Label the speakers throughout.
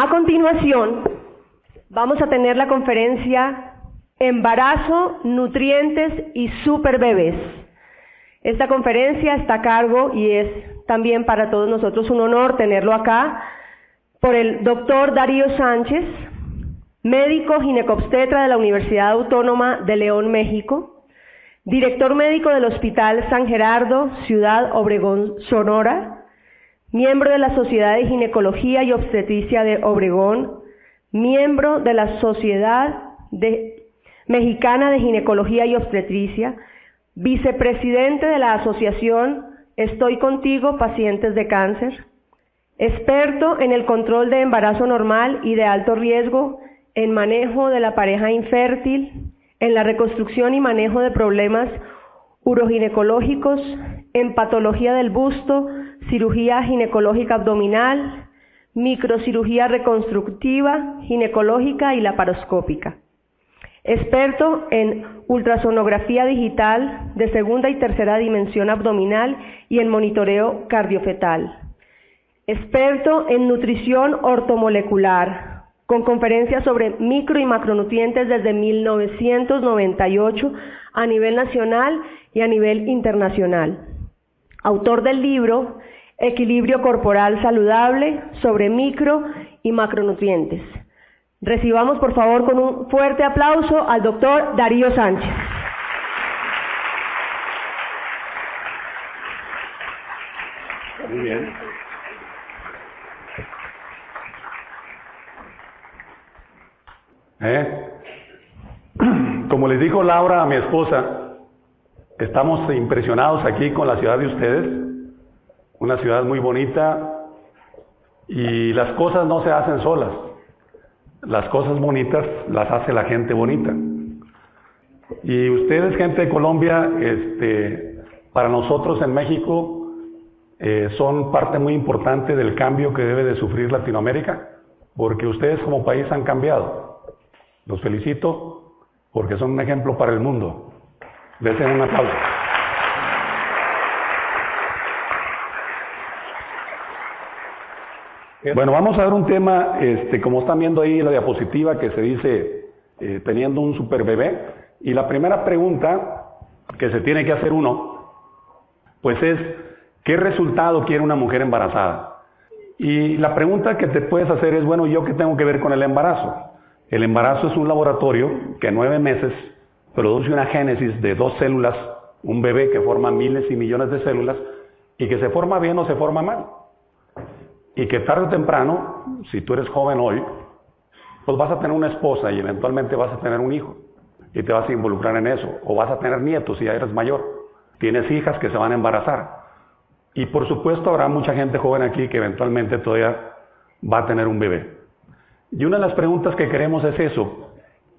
Speaker 1: A continuación, vamos a tener la conferencia Embarazo, Nutrientes y Superbebés. Esta conferencia está a cargo y es también para todos nosotros un honor tenerlo acá por el doctor Darío Sánchez, médico ginecobstetra de la Universidad Autónoma de León, México, director médico del Hospital San Gerardo, Ciudad Obregón, Sonora, miembro de la Sociedad de Ginecología y Obstetricia de Obregón, miembro de la Sociedad Mexicana de Ginecología y Obstetricia, vicepresidente de la Asociación Estoy Contigo, Pacientes de Cáncer, experto en el control de embarazo normal y de alto riesgo, en manejo de la pareja infértil, en la reconstrucción y manejo de problemas uroginecológicos, en patología del busto, cirugía ginecológica abdominal, microcirugía reconstructiva, ginecológica y laparoscópica. Experto en ultrasonografía digital de segunda y tercera dimensión abdominal y en monitoreo cardiofetal. Experto en nutrición ortomolecular, con conferencias sobre micro y macronutrientes desde 1998 a nivel nacional y a nivel internacional. Autor del libro Equilibrio Corporal Saludable sobre micro y macronutrientes. Recibamos por favor con un fuerte aplauso al doctor Darío Sánchez.
Speaker 2: Muy bien. ¿Eh? Como les dijo Laura a mi esposa, estamos impresionados aquí con la ciudad de ustedes, una ciudad muy bonita y las cosas no se hacen solas, las cosas bonitas las hace la gente bonita. Y ustedes, gente de Colombia, este, para nosotros en México eh, son parte muy importante del cambio que debe de sufrir Latinoamérica, porque ustedes como país han cambiado. Los felicito porque son un ejemplo para el mundo. Desen un aplauso. Bueno, vamos a ver un tema, este, como están viendo ahí la diapositiva que se dice eh, teniendo un super bebé. Y la primera pregunta que se tiene que hacer uno, pues es, ¿qué resultado quiere una mujer embarazada? Y la pregunta que te puedes hacer es, bueno, ¿yo qué tengo que ver con el embarazo? El embarazo es un laboratorio que en nueve meses produce una génesis de dos células, un bebé que forma miles y millones de células y que se forma bien o se forma mal. Y que tarde o temprano, si tú eres joven hoy, pues vas a tener una esposa y eventualmente vas a tener un hijo y te vas a involucrar en eso. O vas a tener nietos si ya eres mayor. Tienes hijas que se van a embarazar. Y por supuesto habrá mucha gente joven aquí que eventualmente todavía va a tener un bebé. Y una de las preguntas que queremos es eso,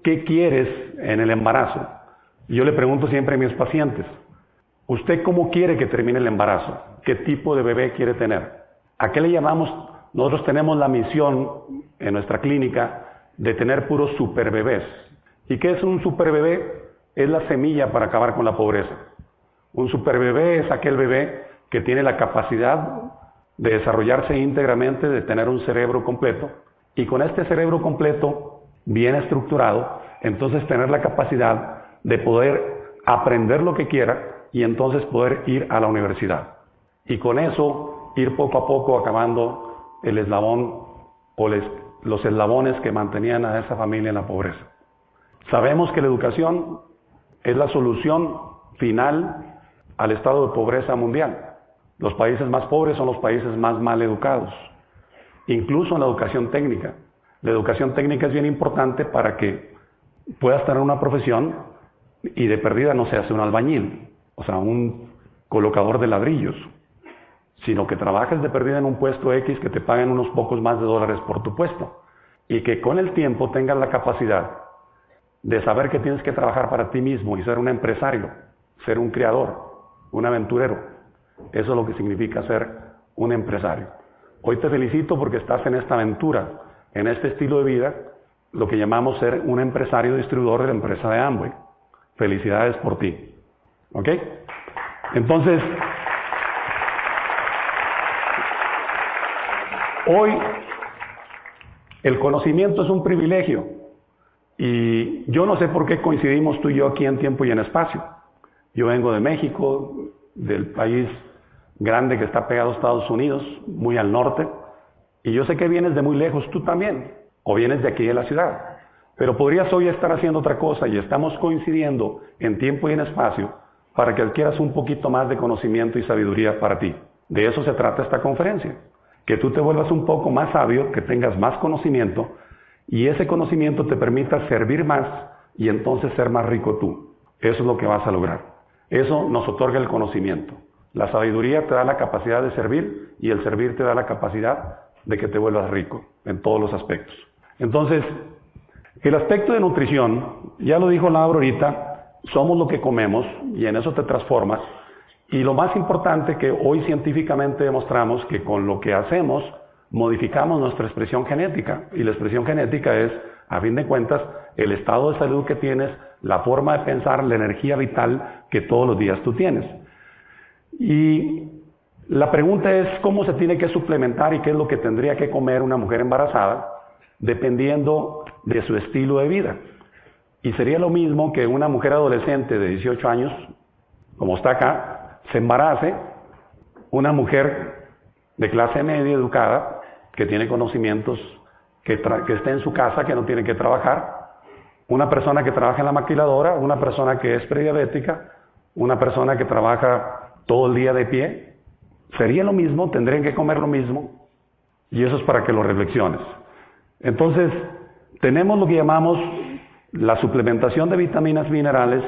Speaker 2: ¿qué quieres en el embarazo? Yo le pregunto siempre a mis pacientes, ¿usted cómo quiere que termine el embarazo? ¿Qué tipo de bebé quiere tener? ¿A qué le llamamos? Nosotros tenemos la misión en nuestra clínica de tener puros superbebés. ¿Y qué es un superbebé? Es la semilla para acabar con la pobreza. Un superbebé es aquel bebé que tiene la capacidad de desarrollarse íntegramente, de tener un cerebro completo, y con este cerebro completo, bien estructurado, entonces tener la capacidad de poder aprender lo que quiera y entonces poder ir a la universidad. Y con eso ir poco a poco acabando el eslabón o los eslabones que mantenían a esa familia en la pobreza. Sabemos que la educación es la solución final al estado de pobreza mundial. Los países más pobres son los países más mal educados incluso en la educación técnica. La educación técnica es bien importante para que puedas tener una profesión y de perdida no seas un albañil, o sea, un colocador de ladrillos, sino que trabajes de perdida en un puesto X que te paguen unos pocos más de dólares por tu puesto y que con el tiempo tengas la capacidad de saber que tienes que trabajar para ti mismo y ser un empresario, ser un creador, un aventurero. Eso es lo que significa ser un empresario. Hoy te felicito porque estás en esta aventura, en este estilo de vida, lo que llamamos ser un empresario distribuidor de la empresa de Amway. Felicidades por ti. ¿Ok? Entonces, hoy El conocimiento es un privilegio y yo no sé por qué coincidimos tú y yo aquí en tiempo y en espacio. Yo vengo de México, del país grande que está pegado a Estados Unidos, muy al norte, y yo sé que vienes de muy lejos tú también, o vienes de aquí de la ciudad. Pero podrías hoy estar haciendo otra cosa y estamos coincidiendo en tiempo y en espacio para que adquieras un poquito más de conocimiento y sabiduría para ti. De eso se trata esta conferencia. Que tú te vuelvas un poco más sabio, que tengas más conocimiento y ese conocimiento te permita servir más y entonces ser más rico tú. Eso es lo que vas a lograr. Eso nos otorga el conocimiento. La sabiduría te da la capacidad de servir y el servir te da la capacidad de que te vuelvas rico en todos los aspectos. Entonces, el aspecto de nutrición, ya lo dijo Laura ahorita, somos lo que comemos y en eso te transformas. Y lo más importante que hoy científicamente demostramos que con lo que hacemos modificamos nuestra expresión genética. Y la expresión genética es, a fin de cuentas, el estado de salud que tienes, la forma de pensar, la energía vital que todos los días tú tienes. Y la pregunta es cómo se tiene que suplementar y qué es lo que tendría que comer una mujer embarazada, dependiendo de su estilo de vida. Y sería lo mismo que una mujer adolescente de 18 años, como está acá, se embarace, una mujer de clase media educada, que tiene conocimientos, que, esté en su casa, que no tiene que trabajar, una persona que trabaja en la maquiladora, una persona que es prediabética, una persona que trabaja todo el día de pie, sería lo mismo, tendrían que comer lo mismo, y eso es para que lo reflexiones. Entonces, tenemos lo que llamamos la suplementación de vitaminas minerales,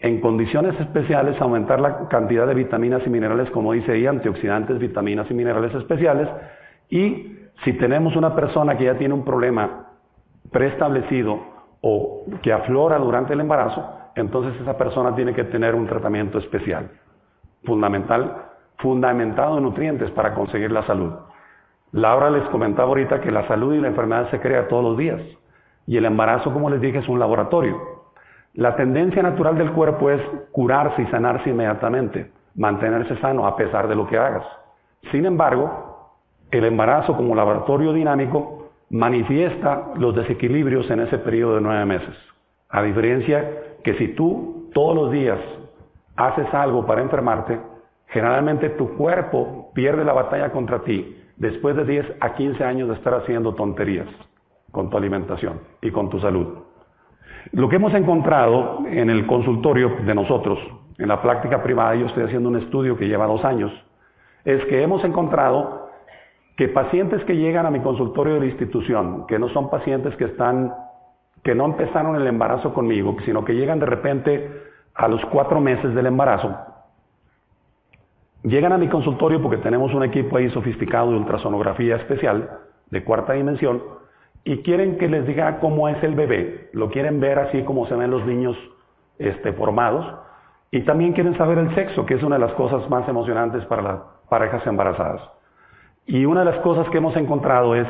Speaker 2: en condiciones especiales aumentar la cantidad de vitaminas y minerales, como dice ahí, antioxidantes, vitaminas y minerales especiales, y si tenemos una persona que ya tiene un problema preestablecido o que aflora durante el embarazo, entonces esa persona tiene que tener un tratamiento especial, fundamental, fundamentado en nutrientes para conseguir la salud. Laura les comentaba ahorita que la salud y la enfermedad se crea todos los días. Y el embarazo, como les dije, es un laboratorio. La tendencia natural del cuerpo es curarse y sanarse inmediatamente, mantenerse sano a pesar de lo que hagas. Sin embargo, el embarazo como laboratorio dinámico manifiesta los desequilibrios en ese periodo de nueve meses. A diferencia que si tú todos los días haces algo para enfermarte, generalmente tu cuerpo pierde la batalla contra ti después de 10 a 15 años de estar haciendo tonterías con tu alimentación y con tu salud. Lo que hemos encontrado en el consultorio de nosotros, en la práctica privada, yo estoy haciendo un estudio que lleva dos años, es que hemos encontrado que pacientes que llegan a mi consultorio de la institución, que no son pacientes que están, que no empezaron el embarazo conmigo, sino que llegan de repente a los cuatro meses del embarazo, Llegan a mi consultorio porque tenemos un equipo ahí sofisticado de ultrasonografía especial de cuarta dimensión y quieren que les diga cómo es el bebé. Lo quieren ver así como se ven los niños este, formados y también quieren saber el sexo, que es una de las cosas más emocionantes para las parejas embarazadas. Y una de las cosas que hemos encontrado es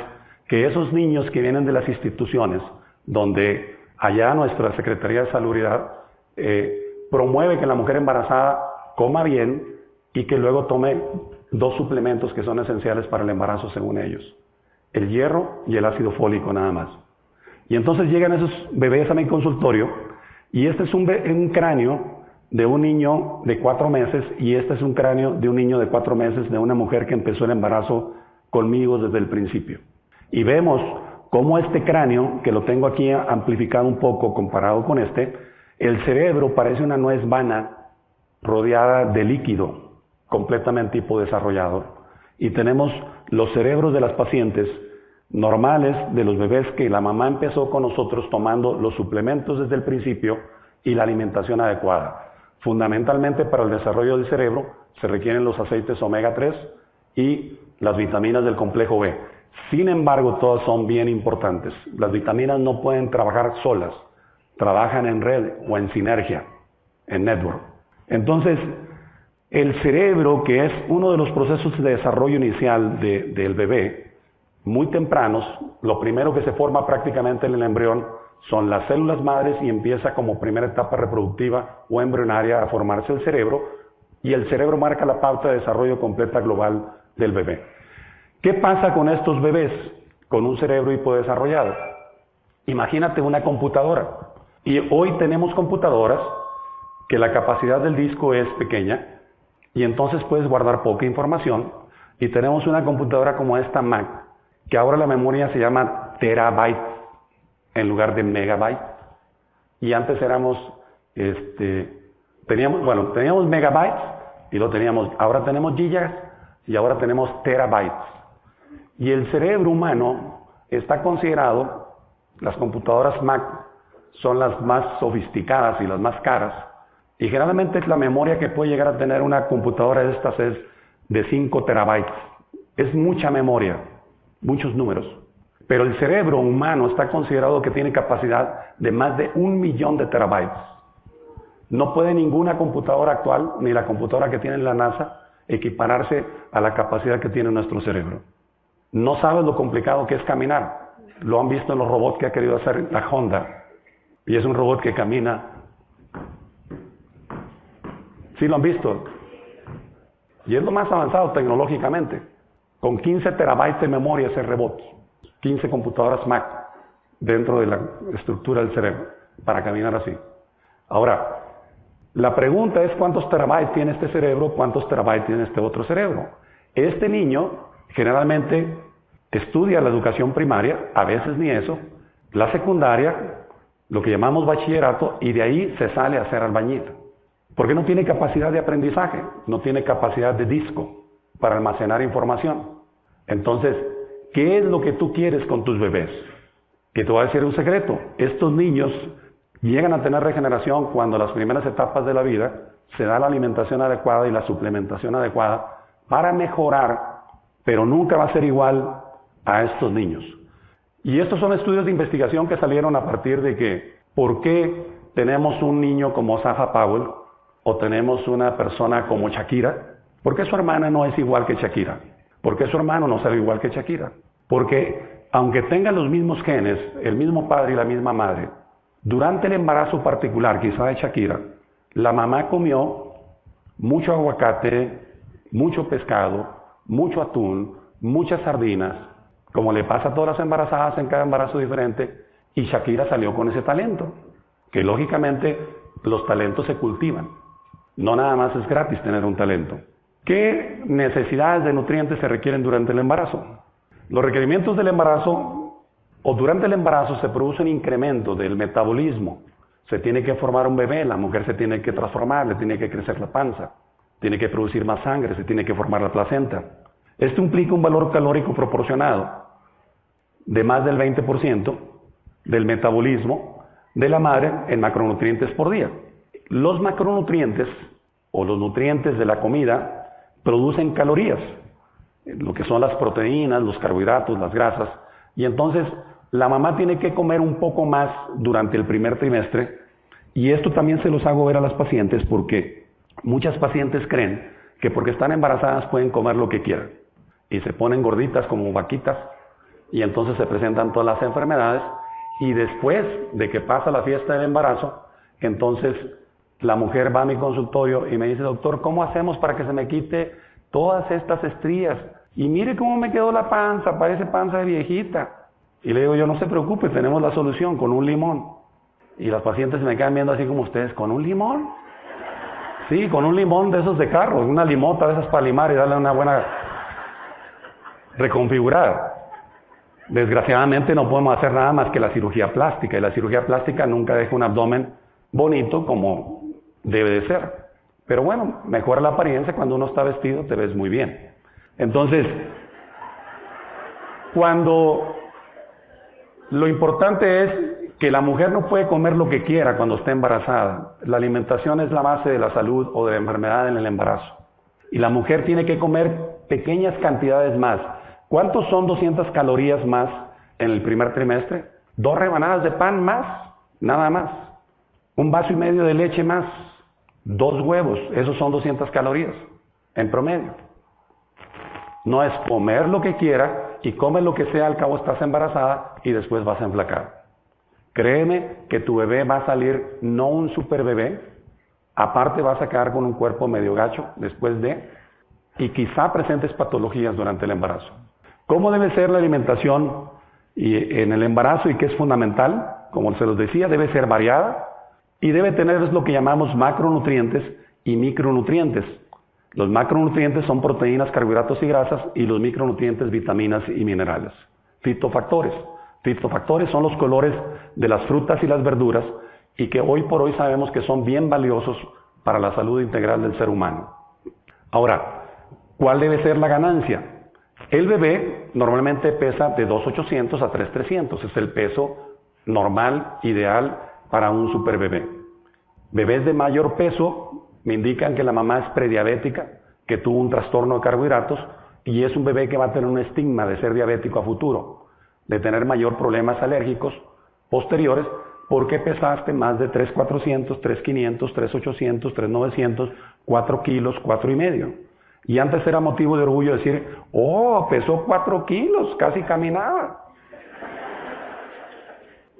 Speaker 2: que esos niños que vienen de las instituciones, donde allá nuestra Secretaría de Salubridad eh, promueve que la mujer embarazada coma bien, y que luego tome dos suplementos que son esenciales para el embarazo según ellos. El hierro y el ácido fólico nada más. Y entonces llegan esos bebés a mi consultorio y este es un, un cráneo de un niño de cuatro meses y este es un cráneo de un niño de cuatro meses de una mujer que empezó el embarazo conmigo desde el principio. Y vemos cómo este cráneo, que lo tengo aquí amplificado un poco comparado con este, el cerebro parece una nuez vana rodeada de líquido, completamente hipodesarrollado. Y tenemos los cerebros de las pacientes normales, de los bebés que la mamá empezó con nosotros tomando los suplementos desde el principio y la alimentación adecuada. Fundamentalmente para el desarrollo del cerebro se requieren los aceites omega 3 y las vitaminas del complejo B. Sin embargo, todas son bien importantes. Las vitaminas no pueden trabajar solas, trabajan en red o en sinergia, en network. Entonces, el cerebro, que es uno de los procesos de desarrollo inicial del bebé, muy tempranos, lo primero que se forma prácticamente en el embrión son las células madres y empieza como primera etapa reproductiva o embrionaria a formarse el cerebro y el cerebro marca la pauta de desarrollo completa global del bebé. ¿Qué pasa con estos bebés? con un cerebro hipodesarrollado. Imagínate una computadora. Y hoy tenemos computadoras que la capacidad del disco es pequeña y entonces puedes guardar poca información. Y tenemos una computadora como esta Mac, que ahora la memoria se llama terabyte en lugar de megabyte. Y antes éramos, este, teníamos, bueno, teníamos megabytes y lo teníamos, ahora tenemos gigas y ahora tenemos terabytes. Y el cerebro humano está considerado, las computadoras Mac son las más sofisticadas y las más caras, y generalmente la memoria que puede llegar a tener una computadora de estas es de 5 terabytes. Es mucha memoria, muchos números. Pero el cerebro humano está considerado que tiene capacidad de más de un millón de terabytes. No puede ninguna computadora actual, ni la computadora que tiene la NASA, equipararse a la capacidad que tiene nuestro cerebro. No sabes lo complicado que es caminar. Lo han visto en los robots que ha querido hacer la Honda. Y es un robot que camina ¿Sí lo han visto? Y es lo más avanzado tecnológicamente. Con 15 terabytes de memoria ese robot. 15 computadoras Mac dentro de la estructura del cerebro para caminar así. Ahora, la pregunta es cuántos terabytes tiene este cerebro, cuántos terabytes tiene este otro cerebro. Este niño generalmente estudia la educación primaria, a veces ni eso, la secundaria, lo que llamamos bachillerato, y de ahí se sale a hacer albañil. Porque no tiene capacidad de aprendizaje, no tiene capacidad de disco para almacenar información. Entonces, ¿qué es lo que tú quieres con tus bebés? Que te voy a decir un secreto. Estos niños llegan a tener regeneración cuando las primeras etapas de la vida se da la alimentación adecuada y la suplementación adecuada para mejorar, pero nunca va a ser igual a estos niños. Y estos son estudios de investigación que salieron a partir de que, ¿por qué tenemos un niño como Safa Powell o tenemos una persona como Shakira, ¿por qué su hermana no es igual que Shakira? ¿Por qué su hermano no sale igual que Shakira? Porque aunque tengan los mismos genes, el mismo padre y la misma madre, durante el embarazo particular, quizá de Shakira, la mamá comió mucho aguacate, mucho pescado, mucho atún, muchas sardinas, como le pasa a todas las embarazadas en cada embarazo diferente, y Shakira salió con ese talento, que lógicamente los talentos se cultivan. No nada más es gratis tener un talento. ¿Qué necesidades de nutrientes se requieren durante el embarazo? Los requerimientos del embarazo o durante el embarazo se produce un incremento del metabolismo. Se tiene que formar un bebé, la mujer se tiene que transformar, le tiene que crecer la panza, tiene que producir más sangre, se tiene que formar la placenta. Esto implica un valor calórico proporcionado de más del 20% del metabolismo de la madre en macronutrientes por día. Los macronutrientes o los nutrientes de la comida producen calorías, lo que son las proteínas, los carbohidratos, las grasas, y entonces la mamá tiene que comer un poco más durante el primer trimestre, y esto también se los hago ver a las pacientes porque muchas pacientes creen que porque están embarazadas pueden comer lo que quieran, y se ponen gorditas como vaquitas, y entonces se presentan todas las enfermedades, y después de que pasa la fiesta del embarazo, entonces la mujer va a mi consultorio y me dice, doctor, ¿cómo hacemos para que se me quite todas estas estrías? Y mire cómo me quedó la panza, parece panza de viejita. Y le digo, yo no se preocupe, tenemos la solución con un limón. Y las pacientes me quedan viendo así como ustedes, ¿con un limón? Sí, con un limón de esos de carro, una limota de esas para limar y darle una buena reconfigurada. Desgraciadamente no podemos hacer nada más que la cirugía plástica y la cirugía plástica nunca deja un abdomen bonito como debe de ser. Pero bueno, mejora la apariencia cuando uno está vestido, te ves muy bien. Entonces, cuando lo importante es que la mujer no puede comer lo que quiera cuando está embarazada. La alimentación es la base de la salud o de la enfermedad en el embarazo. Y la mujer tiene que comer pequeñas cantidades más. ¿Cuántos son 200 calorías más en el primer trimestre? Dos rebanadas de pan más, nada más. Un vaso y medio de leche más, dos huevos, esos son 200 calorías en promedio. No es comer lo que quiera y come lo que sea, al cabo estás embarazada y después vas a enflacar. Créeme que tu bebé va a salir no un super bebé, aparte vas a quedar con un cuerpo medio gacho después de, y quizá presentes patologías durante el embarazo. ¿Cómo debe ser la alimentación en el embarazo y que es fundamental, como se los decía, debe ser variada y debe tener lo que llamamos macronutrientes y micronutrientes. Los macronutrientes son proteínas, carbohidratos y grasas y los micronutrientes vitaminas y minerales. Fitofactores. Fitofactores son los colores de las frutas y las verduras y que hoy por hoy sabemos que son bien valiosos para la salud integral del ser humano. Ahora, ¿cuál debe ser la ganancia? El bebé normalmente pesa de 2.800 a 3.300, es el peso normal, ideal para un super bebé. Bebés de mayor peso me indican que la mamá es prediabética, que tuvo un trastorno de carbohidratos y es un bebé que va a tener un estigma de ser diabético a futuro, de tener mayor problemas alérgicos posteriores porque pesaste más de 3.400, 3.500, 3.800, 3.900, 4 kilos, 4 y medio. Y antes era motivo de orgullo decir, oh, pesó 4 kilos, casi caminaba.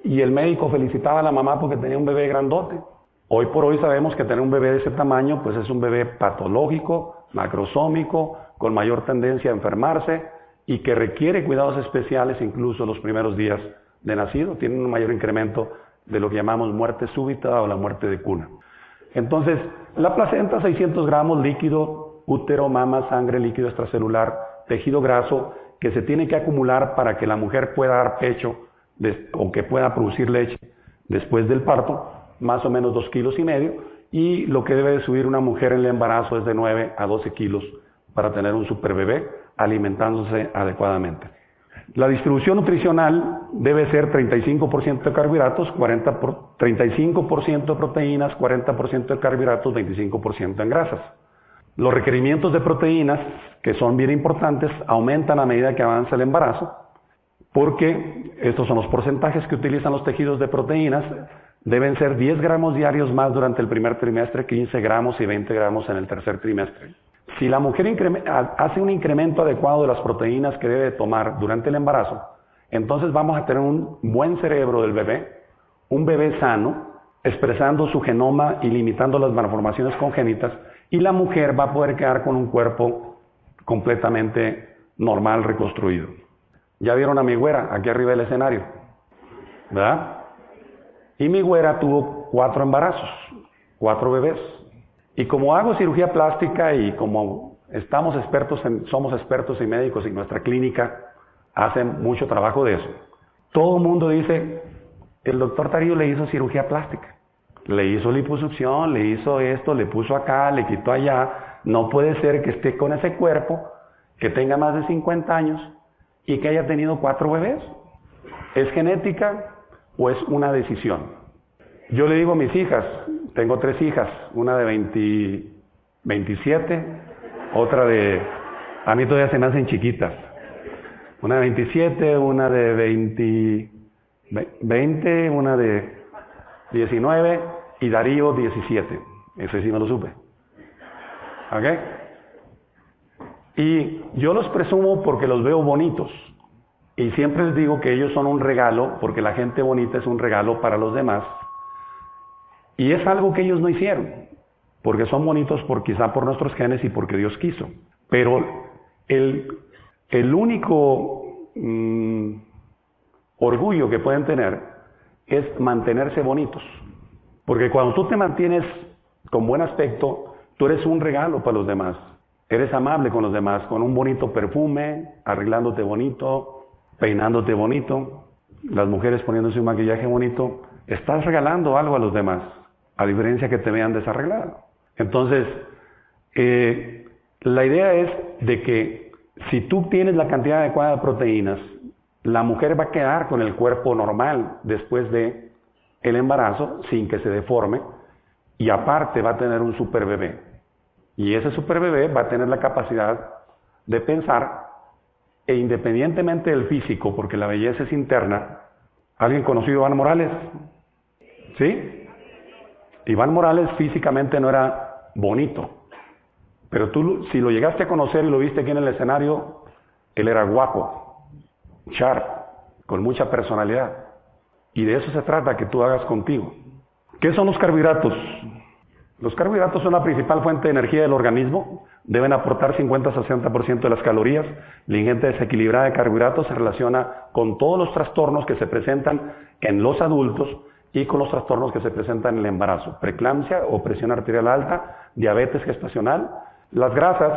Speaker 2: Y el médico felicitaba a la mamá porque tenía un bebé grandote. Hoy por hoy sabemos que tener un bebé de ese tamaño, pues es un bebé patológico, macrosómico, con mayor tendencia a enfermarse y que requiere cuidados especiales incluso los primeros días de nacido. Tiene un mayor incremento de lo que llamamos muerte súbita o la muerte de cuna. Entonces, la placenta, 600 gramos líquido, útero, mama, sangre, líquido extracelular, tejido graso, que se tiene que acumular para que la mujer pueda dar pecho o que pueda producir leche después del parto, más o menos 2 kilos y medio, y lo que debe de subir una mujer en el embarazo es de 9 a 12 kilos para tener un super bebé alimentándose adecuadamente. La distribución nutricional debe ser 35% de carbohidratos, 40 por, 35% de proteínas, 40% de carbohidratos, 25% en grasas. Los requerimientos de proteínas, que son bien importantes, aumentan a medida que avanza el embarazo, porque estos son los porcentajes que utilizan los tejidos de proteínas, deben ser 10 gramos diarios más durante el primer trimestre, 15 gramos y 20 gramos en el tercer trimestre. Si la mujer hace un incremento adecuado de las proteínas que debe tomar durante el embarazo, entonces vamos a tener un buen cerebro del bebé, un bebé sano, expresando su genoma y limitando las malformaciones congénitas, y la mujer va a poder quedar con un cuerpo completamente normal, reconstruido. Ya vieron a mi güera aquí arriba del escenario, ¿verdad? Y mi güera tuvo cuatro embarazos, cuatro bebés. Y como hago cirugía plástica y como estamos expertos en, somos expertos y médicos y nuestra clínica hace mucho trabajo de eso, todo el mundo dice, el doctor Tarillo le hizo cirugía plástica, le hizo liposucción, le hizo esto, le puso acá, le quitó allá, no puede ser que esté con ese cuerpo, que tenga más de 50 años y que haya tenido cuatro bebés. ¿Es genética o es una decisión? Yo le digo a mis hijas, tengo tres hijas, una de 27, otra de, a mí todavía se me hacen chiquitas, una de 27, una de 20, 20, una de 19 y Darío 17. Ese sí me lo supe. ¿Ok? Y yo los presumo porque los veo bonitos. Y siempre les digo que ellos son un regalo, porque la gente bonita es un regalo para los demás. Y es algo que ellos no hicieron, porque son bonitos por quizá por nuestros genes y porque Dios quiso. Pero el, el único mm, orgullo que pueden tener es mantenerse bonitos. Porque cuando tú te mantienes con buen aspecto, tú eres un regalo para los demás. Eres amable con los demás, con un bonito perfume, arreglándote bonito, peinándote bonito, las mujeres poniéndose un maquillaje bonito. Estás regalando algo a los demás a diferencia que te vean desarreglado. Entonces, eh, la idea es de que si tú tienes la cantidad adecuada de proteínas, la mujer va a quedar con el cuerpo normal después de el embarazo sin que se deforme y aparte va a tener un super bebé. Y ese super bebé va a tener la capacidad de pensar e independientemente del físico, porque la belleza es interna, ¿alguien conocido Iván Morales? ¿Sí? Iván Morales físicamente no era bonito, pero tú si lo llegaste a conocer y lo viste aquí en el escenario, él era guapo, sharp, con mucha personalidad. Y de eso se trata que tú hagas contigo. ¿Qué son los carbohidratos? Los carbohidratos son la principal fuente de energía del organismo, deben aportar 50-60% de las calorías. La ingente desequilibrada de carbohidratos se relaciona con todos los trastornos que se presentan en los adultos y con los trastornos que se presentan en el embarazo, preeclampsia o presión arterial alta, diabetes gestacional. Las grasas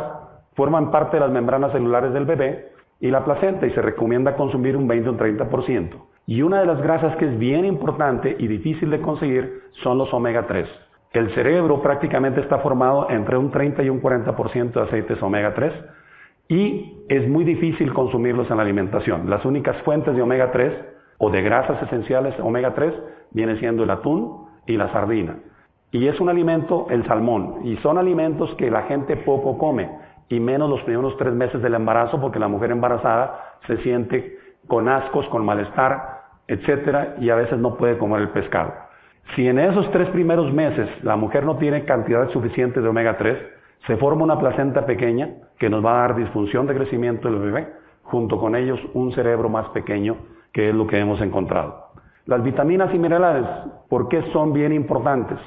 Speaker 2: forman parte de las membranas celulares del bebé y la placenta y se recomienda consumir un 20 o un 30%. Y una de las grasas que es bien importante y difícil de conseguir son los omega 3. El cerebro prácticamente está formado entre un 30 y un 40% de aceites omega 3 y es muy difícil consumirlos en la alimentación. Las únicas fuentes de omega 3 o de grasas esenciales omega 3 vienen siendo el atún y la sardina. Y es un alimento el salmón y son alimentos que la gente poco come y menos los primeros tres meses del embarazo porque la mujer embarazada se siente con ascos, con malestar, etcétera, y a veces no puede comer el pescado. Si en esos tres primeros meses la mujer no tiene cantidad suficiente de omega 3, se forma una placenta pequeña que nos va a dar disfunción de crecimiento del bebé, junto con ellos un cerebro más pequeño, que es lo que hemos encontrado. Las vitaminas y minerales, ¿por qué son bien importantes?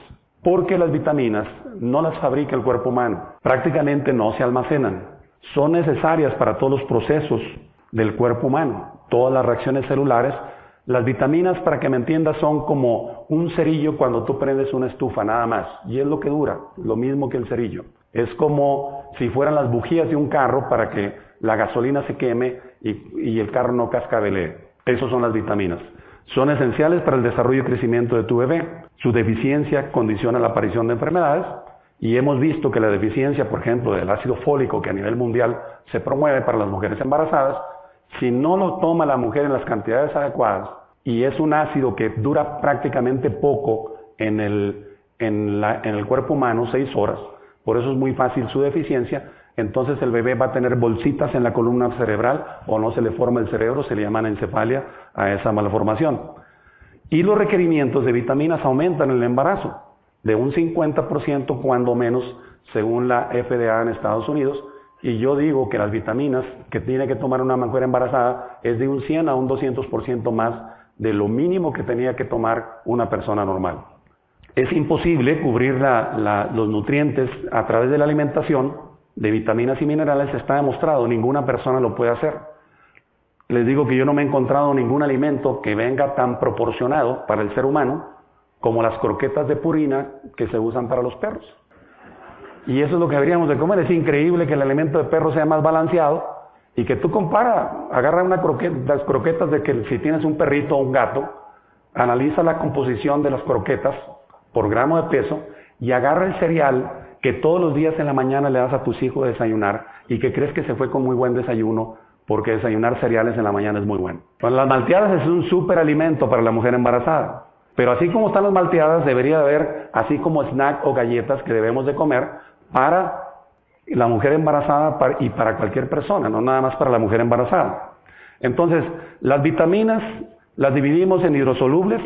Speaker 2: Porque las vitaminas no las fabrica el cuerpo humano, prácticamente no se almacenan. Son necesarias para todos los procesos del cuerpo humano, todas las reacciones celulares. Las vitaminas, para que me entiendas, son como un cerillo cuando tú prendes una estufa, nada más. Y es lo que dura, lo mismo que el cerillo. Es como si fueran las bujías de un carro para que la gasolina se queme y, el carro no cascabelee. Esas son las vitaminas. Son esenciales para el desarrollo y crecimiento de tu bebé. Su deficiencia condiciona la aparición de enfermedades y hemos visto que la deficiencia, por ejemplo, del ácido fólico que a nivel mundial se promueve para las mujeres embarazadas, si no lo toma la mujer en las cantidades adecuadas y es un ácido que dura prácticamente poco en el, en, el cuerpo humano, seis horas, por eso es muy fácil su deficiencia, entonces el bebé va a tener bolsitas en la columna cerebral o no se le forma el cerebro, se le llaman encefalia a esa malformación. Y los requerimientos de vitaminas aumentan en el embarazo, de un 50% cuando menos, según la FDA en Estados Unidos. Y yo digo que las vitaminas que tiene que tomar una mujer embarazada es de un 100 a un 200% más de lo mínimo que tenía que tomar una persona normal. Es imposible cubrir los nutrientes a través de la alimentación de vitaminas y minerales está demostrado, ninguna persona lo puede hacer. Les digo que yo no me he encontrado ningún alimento que venga tan proporcionado para el ser humano como las croquetas de purina que se usan para los perros. Y eso es lo que deberíamos de comer. Es increíble que el alimento de perro sea más balanceado y que tú compara, agarra una las croquetas de que si tienes un perrito o un gato, analiza la composición de las croquetas por gramo de peso y agarra el cereal que todos los días en la mañana le das a tus hijos desayunar y que crees que se fue con muy buen desayuno porque desayunar cereales en la mañana es muy bueno. las malteadas es un súper alimento para la mujer embarazada. Pero así como están las malteadas, debería haber así como snack o galletas que debemos de comer para la mujer embarazada y para cualquier persona, no nada más para la mujer embarazada. Entonces, las vitaminas las dividimos en hidrosolubles,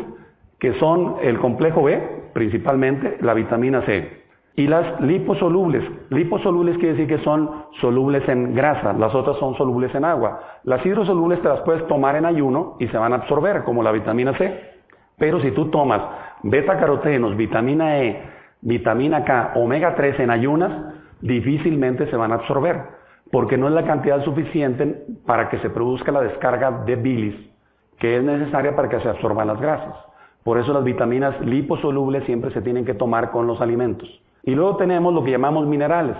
Speaker 2: que son el complejo B, principalmente la vitamina C. Y las liposolubles. Liposolubles quiere decir que son solubles en grasa, las otras son solubles en agua. Las hidrosolubles te las puedes tomar en ayuno y se van a absorber, como la vitamina C. Pero si tú tomas beta-carotenos, vitamina E, vitamina K, omega 3 en ayunas, difícilmente se van a absorber, porque no es la cantidad suficiente para que se produzca la descarga de bilis, que es necesaria para que se absorban las grasas. Por eso las vitaminas liposolubles siempre se tienen que tomar con los alimentos. Y luego tenemos lo que llamamos minerales,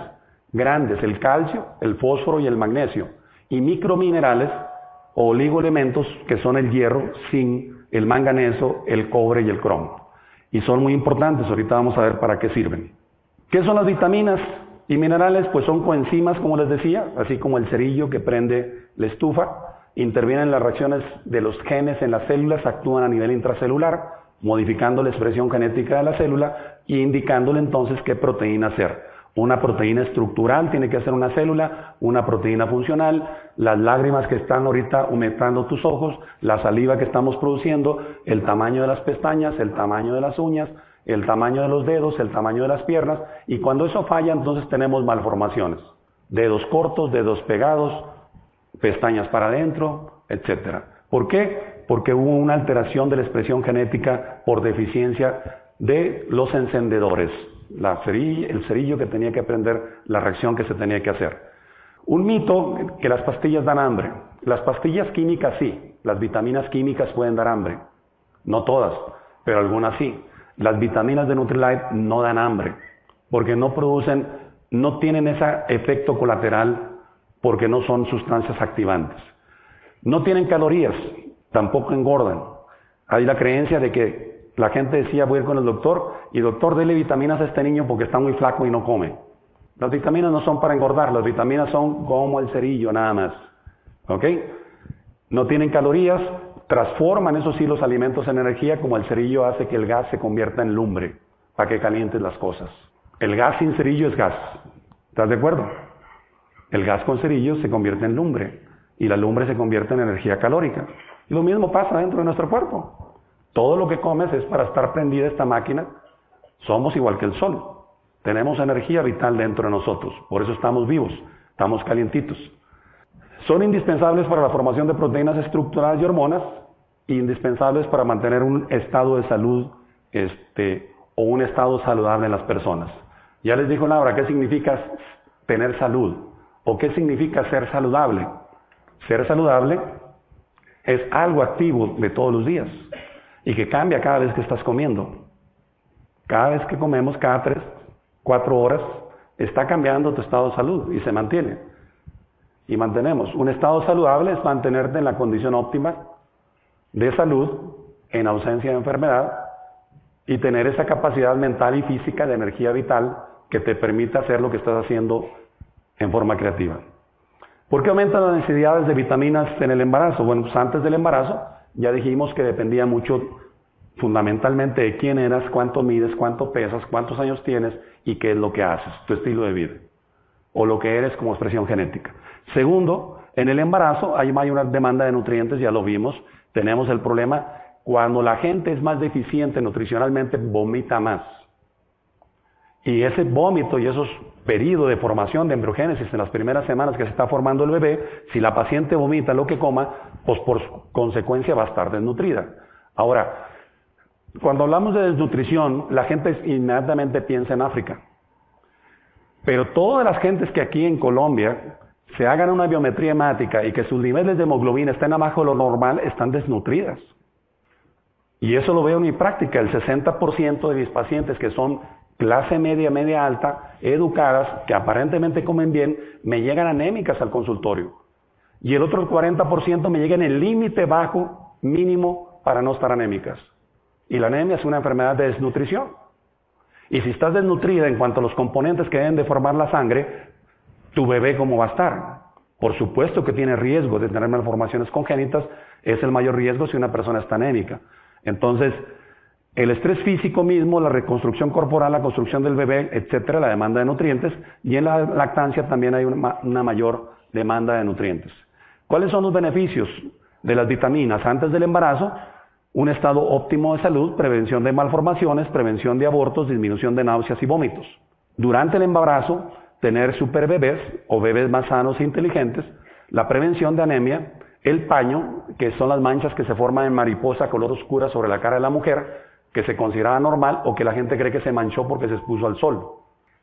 Speaker 2: grandes, el calcio, el fósforo y el magnesio. Y microminerales o oligoelementos que son el hierro, zinc, el manganeso, el cobre y el cromo. Y son muy importantes, ahorita vamos a ver para qué sirven. ¿Qué son las vitaminas y minerales? Pues son coenzimas, como les decía, así como el cerillo que prende la estufa, intervienen en las reacciones de los genes en las células, actúan a nivel intracelular, modificando la expresión genética de la célula e indicándole entonces qué proteína hacer. Una proteína estructural tiene que ser una célula, una proteína funcional, las lágrimas que están ahorita humectando tus ojos, la saliva que estamos produciendo, el tamaño de las pestañas, el tamaño de las uñas, el tamaño de los dedos, el tamaño de las piernas, y cuando eso falla entonces tenemos malformaciones. Dedos cortos, dedos pegados, pestañas para adentro, etc. ¿Por qué? porque hubo una alteración de la expresión genética por deficiencia de los encendedores, el cerillo que tenía que aprender la reacción que se tenía que hacer. Un mito que las pastillas dan hambre. Las pastillas químicas sí, las vitaminas químicas pueden dar hambre. No todas, pero algunas sí. Las vitaminas de Nutrilite no dan hambre, porque no producen, no tienen ese efecto colateral, porque no son sustancias activantes. No tienen calorías, tampoco engordan. Hay la creencia de que la gente decía, voy a ir con el doctor y doctor, dele vitaminas a este niño porque está muy flaco y no come. Las vitaminas no son para engordar, las vitaminas son como el cerillo nada más. ¿Ok? No tienen calorías, transforman esos sí los alimentos en energía como el cerillo hace que el gas se convierta en lumbre para que calientes las cosas. El gas sin cerillo es gas. ¿Estás de acuerdo? El gas con cerillo se convierte en lumbre y la lumbre se convierte en energía calórica. Y lo mismo pasa dentro de nuestro cuerpo. Todo lo que comes es para estar prendida esta máquina. Somos igual que el sol. Tenemos energía vital dentro de nosotros. Por eso estamos vivos. Estamos calientitos. Son indispensables para la formación de proteínas estructurales y hormonas, indispensables para mantener un estado de salud este, o un estado saludable en las personas. Ya les dijo Laura, ¿qué significa tener salud? ¿O qué significa ser saludable? Ser saludable es algo activo de todos los días y que cambia cada vez que estás comiendo. Cada vez que comemos, cada tres, cuatro horas, está cambiando tu estado de salud y se mantiene. Y mantenemos. Un estado saludable es mantenerte en la condición óptima de salud, en ausencia de enfermedad, y tener esa capacidad mental y física de energía vital que te permita hacer lo que estás haciendo en forma creativa. ¿Por qué aumentan las necesidades de vitaminas en el embarazo? Bueno, pues antes del embarazo ya dijimos que dependía mucho fundamentalmente de quién eras, cuánto mides, cuánto pesas, cuántos años tienes y qué es lo que haces, tu estilo de vida o lo que eres como expresión genética. Segundo, en el embarazo hay una demanda de nutrientes, ya lo vimos. Tenemos el problema cuando la gente es más deficiente nutricionalmente, vomita más. Y ese vómito y esos periodos de formación de embriogénesis en las primeras semanas que se está formando el bebé, si la paciente vomita lo que coma, pues por consecuencia va a estar desnutrida. Ahora, cuando hablamos de desnutrición, la gente inmediatamente piensa en África. Pero todas las gentes que aquí en Colombia se hagan una biometría hemática y que sus niveles de hemoglobina estén abajo de lo normal, están desnutridas. Y eso lo veo en mi práctica. El 60% de mis pacientes que son clase media, media alta, educadas, que aparentemente comen bien, me llegan anémicas al consultorio. Y el otro 40% me llega en el límite bajo mínimo para no estar anémicas. Y la anemia es una enfermedad de desnutrición. Y si estás desnutrida en cuanto a los componentes que deben de formar la sangre, tu bebé cómo va a estar. Por supuesto que tiene riesgo de tener malformaciones congénitas, es el mayor riesgo si una persona está anémica. Entonces, el estrés físico mismo, la reconstrucción corporal, la construcción del bebé, etcétera, la demanda de nutrientes, y en la lactancia también hay una, una mayor demanda de nutrientes. ¿Cuáles son los beneficios de las vitaminas antes del embarazo? Un estado óptimo de salud, prevención de malformaciones, prevención de abortos, disminución de náuseas y vómitos. Durante el embarazo, tener super bebés o bebés más sanos e inteligentes, la prevención de anemia, el paño, que son las manchas que se forman en mariposa color oscura sobre la cara de la mujer, que se consideraba normal o que la gente cree que se manchó porque se expuso al sol.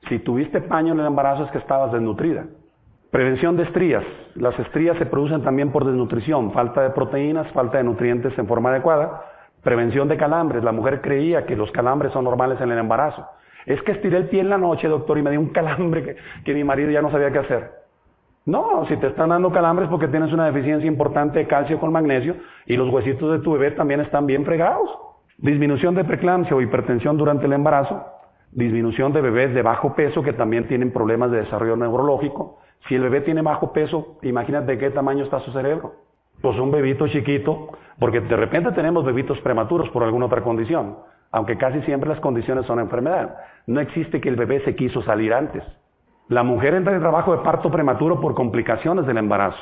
Speaker 2: Si tuviste paño en el embarazo es que estabas desnutrida. Prevención de estrías. Las estrías se producen también por desnutrición, falta de proteínas, falta de nutrientes en forma adecuada. Prevención de calambres. La mujer creía que los calambres son normales en el embarazo. Es que estiré el pie en la noche, doctor, y me dio un calambre que, mi marido ya no sabía qué hacer. No, si te están dando calambres porque tienes una deficiencia importante de calcio con magnesio y los huesitos de tu bebé también están bien fregados. Disminución de preeclampsia o hipertensión durante el embarazo, disminución de bebés de bajo peso que también tienen problemas de desarrollo neurológico. Si el bebé tiene bajo peso, imagínate de qué tamaño está su cerebro. Pues un bebito chiquito, porque de repente tenemos bebitos prematuros por alguna otra condición, aunque casi siempre las condiciones son enfermedad. No existe que el bebé se quiso salir antes. La mujer entra en trabajo de parto prematuro por complicaciones del embarazo.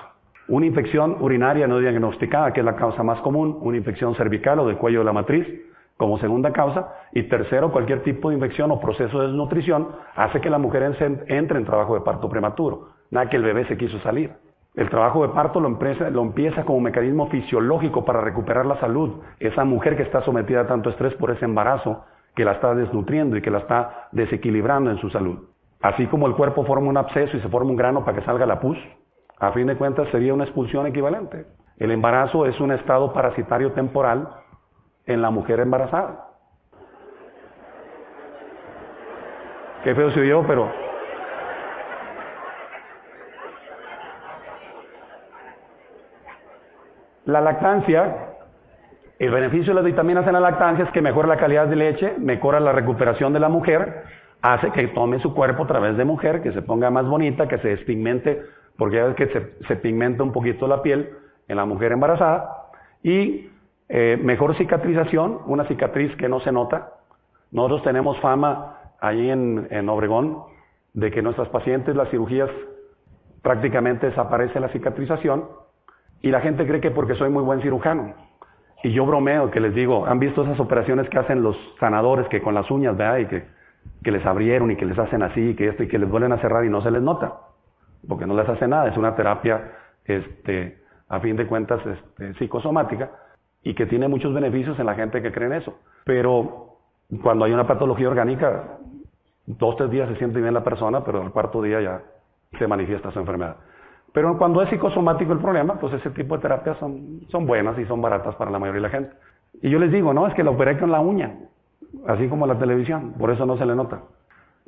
Speaker 2: Una infección urinaria no diagnosticada, que es la causa más común, una infección cervical o del cuello de la matriz, como segunda causa. Y tercero, cualquier tipo de infección o proceso de desnutrición hace que la mujer entre en trabajo de parto prematuro. Nada que el bebé se quiso salir. El trabajo de parto lo empieza, lo empieza como mecanismo fisiológico para recuperar la salud. Esa mujer que está sometida a tanto estrés por ese embarazo, que la está desnutriendo y que la está desequilibrando en su salud. Así como el cuerpo forma un absceso y se forma un grano para que salga la pus, a fin de cuentas sería una expulsión equivalente. El embarazo es un estado parasitario temporal en la mujer embarazada. Qué feo soy yo, pero la lactancia el beneficio de las vitaminas en la lactancia es que mejora la calidad de leche, mejora la recuperación de la mujer, hace que tome su cuerpo a través de mujer, que se ponga más bonita, que se despigmente, porque ya que se, pigmenta un poquito la piel en la mujer embarazada, y eh, mejor cicatrización, una cicatriz que no se nota. Nosotros tenemos fama ahí en, en Obregón de que nuestras pacientes, las cirugías, prácticamente desaparece la cicatrización, y la gente cree que porque soy muy buen cirujano. Y yo bromeo que les digo, ¿han visto esas operaciones que hacen los sanadores que con las uñas, ¿verdad? Y que, que les abrieron y que les hacen así, y que esto, y que les vuelven a cerrar y no se les nota, porque no les hace nada, es una terapia, este, a fin de cuentas, este, psicosomática, y que tiene muchos beneficios en la gente que cree en eso. Pero cuando hay una patología orgánica, dos, tres días se siente bien la persona, pero al cuarto día ya se manifiesta su enfermedad. Pero cuando es psicosomático el problema, pues ese tipo de terapias son, son buenas y son baratas para la mayoría de la gente. Y yo les digo, no, es que la operé con la uña, así como la televisión, por eso no se le nota.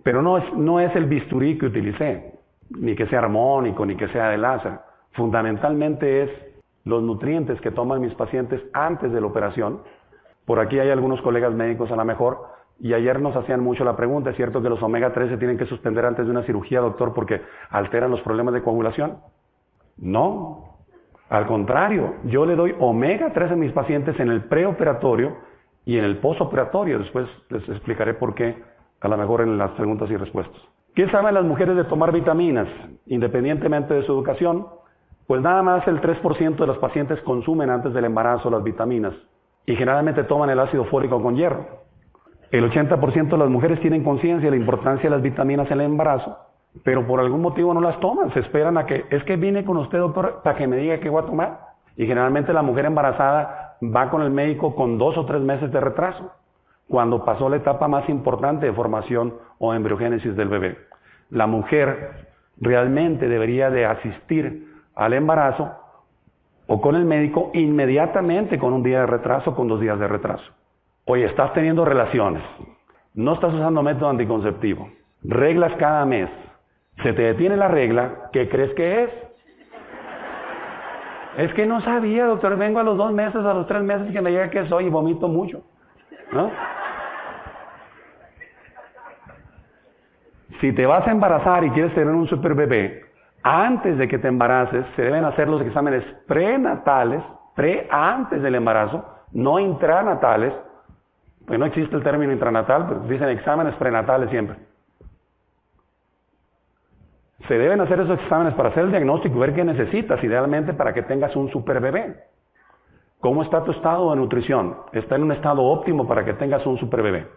Speaker 2: Pero no es, no es el bisturí que utilicé, ni que sea armónico, ni que sea de láser. Fundamentalmente es los nutrientes que toman mis pacientes antes de la operación. Por aquí hay algunos colegas médicos a lo mejor, y ayer nos hacían mucho la pregunta, ¿es cierto que los omega 3 se tienen que suspender antes de una cirugía, doctor, porque alteran los problemas de coagulación? No, al contrario, yo le doy omega 3 a mis pacientes en el preoperatorio y en el postoperatorio. Después les explicaré por qué, a lo mejor en las preguntas y respuestas. ¿Qué saben las mujeres de tomar vitaminas, independientemente de su educación? Pues nada más el 3% de los pacientes consumen antes del embarazo las vitaminas y generalmente toman el ácido fólico con hierro. El 80% de las mujeres tienen conciencia de la importancia de las vitaminas en el embarazo pero por algún motivo no las toman, se esperan a que, es que vine con usted doctor para que me diga qué voy a tomar. Y generalmente la mujer embarazada va con el médico con dos o tres meses de retraso, cuando pasó la etapa más importante de formación o embriogénesis del bebé. La mujer realmente debería de asistir al embarazo o con el médico inmediatamente con un día de retraso, con dos días de retraso. Oye, estás teniendo relaciones, no estás usando método anticonceptivo, reglas cada mes, se te detiene la regla, ¿qué crees que es? Es que no sabía, doctor, vengo a los dos meses, a los tres meses que me llega que soy y vomito mucho. ¿No? Si te vas a embarazar y quieres tener un super bebé, antes de que te embaraces, se deben hacer los exámenes prenatales, pre antes del embarazo, no intranatales, porque no existe el término intranatal, pero dicen exámenes prenatales siempre. Se deben hacer esos exámenes para hacer el diagnóstico ver qué necesitas, idealmente para que tengas un super bebé. ¿Cómo está tu estado de nutrición? ¿Está en un estado óptimo para que tengas un super bebé?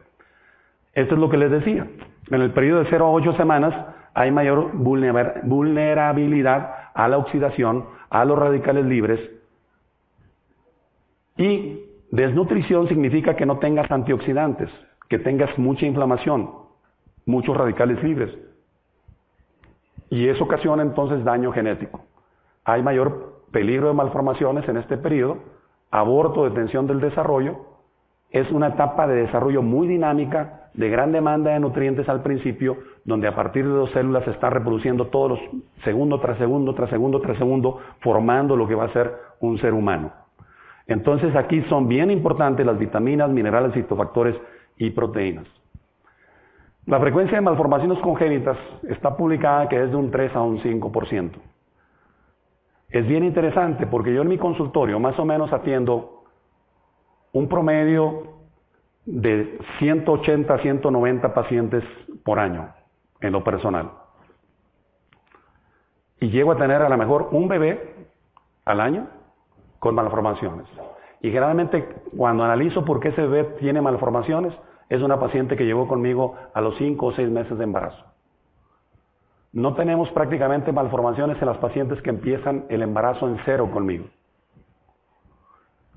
Speaker 2: Esto es lo que les decía. En el periodo de 0 a 8 semanas hay mayor vulnerabilidad a la oxidación, a los radicales libres. Y desnutrición significa que no tengas antioxidantes, que tengas mucha inflamación, muchos radicales libres. Y eso ocasiona entonces daño genético. Hay mayor peligro de malformaciones en este periodo, aborto, detención del desarrollo. Es una etapa de desarrollo muy dinámica, de gran demanda de nutrientes al principio, donde a partir de dos células se están reproduciendo todos los segundo tras segundo, tras segundo, tras segundo, formando lo que va a ser un ser humano. Entonces aquí son bien importantes las vitaminas, minerales, fitofactores y proteínas. La frecuencia de malformaciones congénitas está publicada que es de un 3 a un 5%. Es bien interesante porque yo en mi consultorio más o menos atiendo un promedio de 180 a 190 pacientes por año en lo personal. Y llego a tener a lo mejor un bebé al año con malformaciones. Y generalmente cuando analizo por qué ese bebé tiene malformaciones, es una paciente que llegó conmigo a los 5 o 6 meses de embarazo. No tenemos prácticamente malformaciones en las pacientes que empiezan el embarazo en cero conmigo.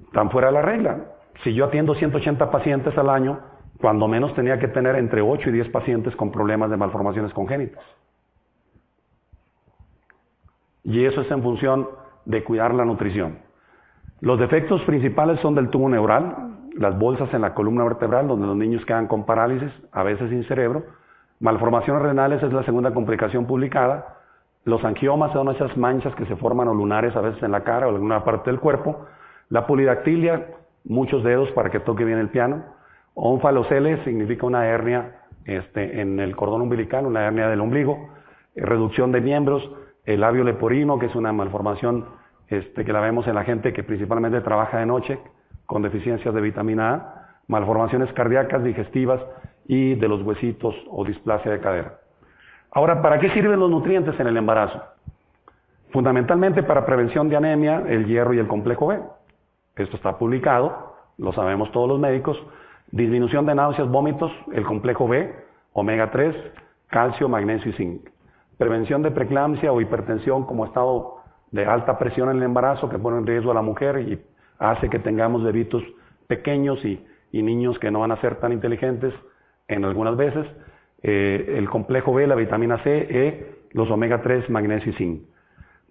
Speaker 2: Están fuera de la regla. Si yo atiendo 180 pacientes al año, cuando menos tenía que tener entre 8 y 10 pacientes con problemas de malformaciones congénitas. Y eso es en función de cuidar la nutrición. Los defectos principales son del tubo neural, las bolsas en la columna vertebral, donde los niños quedan con parálisis, a veces sin cerebro. Malformaciones renales es la segunda complicación publicada. Los angiomas son esas manchas que se forman o lunares a veces en la cara o en alguna parte del cuerpo. La polidactilia, muchos dedos para que toque bien el piano. Onfalocele significa una hernia este, en el cordón umbilical, una hernia del ombligo. Reducción de miembros. El labio leporino, que es una malformación este, que la vemos en la gente que principalmente trabaja de noche, con deficiencias de vitamina A, malformaciones cardíacas, digestivas y de los huesitos o displasia de cadera. Ahora, ¿para qué sirven los nutrientes en el embarazo? Fundamentalmente para prevención de anemia, el hierro y el complejo B. Esto está publicado, lo sabemos todos los médicos. Disminución de náuseas, vómitos, el complejo B, omega 3, calcio, magnesio y zinc. Prevención de preeclampsia o hipertensión como estado de alta presión en el embarazo que pone en riesgo a la mujer y hace que tengamos bebitos pequeños y, niños que no van a ser tan inteligentes en algunas veces. Eh, el complejo B, la vitamina C, E, los omega 3, magnesio y zinc.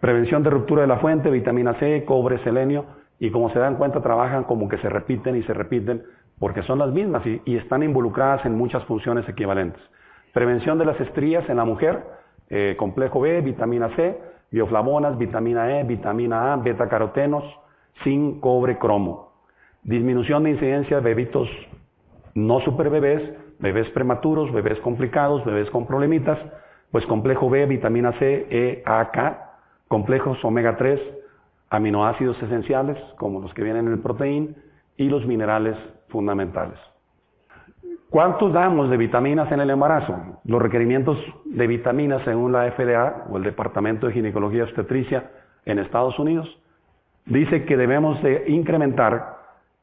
Speaker 2: Prevención de ruptura de la fuente, vitamina C, cobre, selenio, y como se dan cuenta trabajan como que se repiten y se repiten porque son las mismas y, están involucradas en muchas funciones equivalentes. Prevención de las estrías en la mujer, eh, complejo B, vitamina C, bioflavonas, vitamina E, vitamina A, beta carotenos, sin cobre, cromo. Disminución de incidencia de bebitos no super bebés, bebés prematuros, bebés complicados, bebés con problemitas, pues complejo B, vitamina C, E, A, K, complejos omega 3, aminoácidos esenciales como los que vienen en el proteín y los minerales fundamentales. ¿Cuántos damos de vitaminas en el embarazo? Los requerimientos de vitaminas según la FDA o el Departamento de Ginecología y Obstetricia en Estados Unidos dice que debemos de incrementar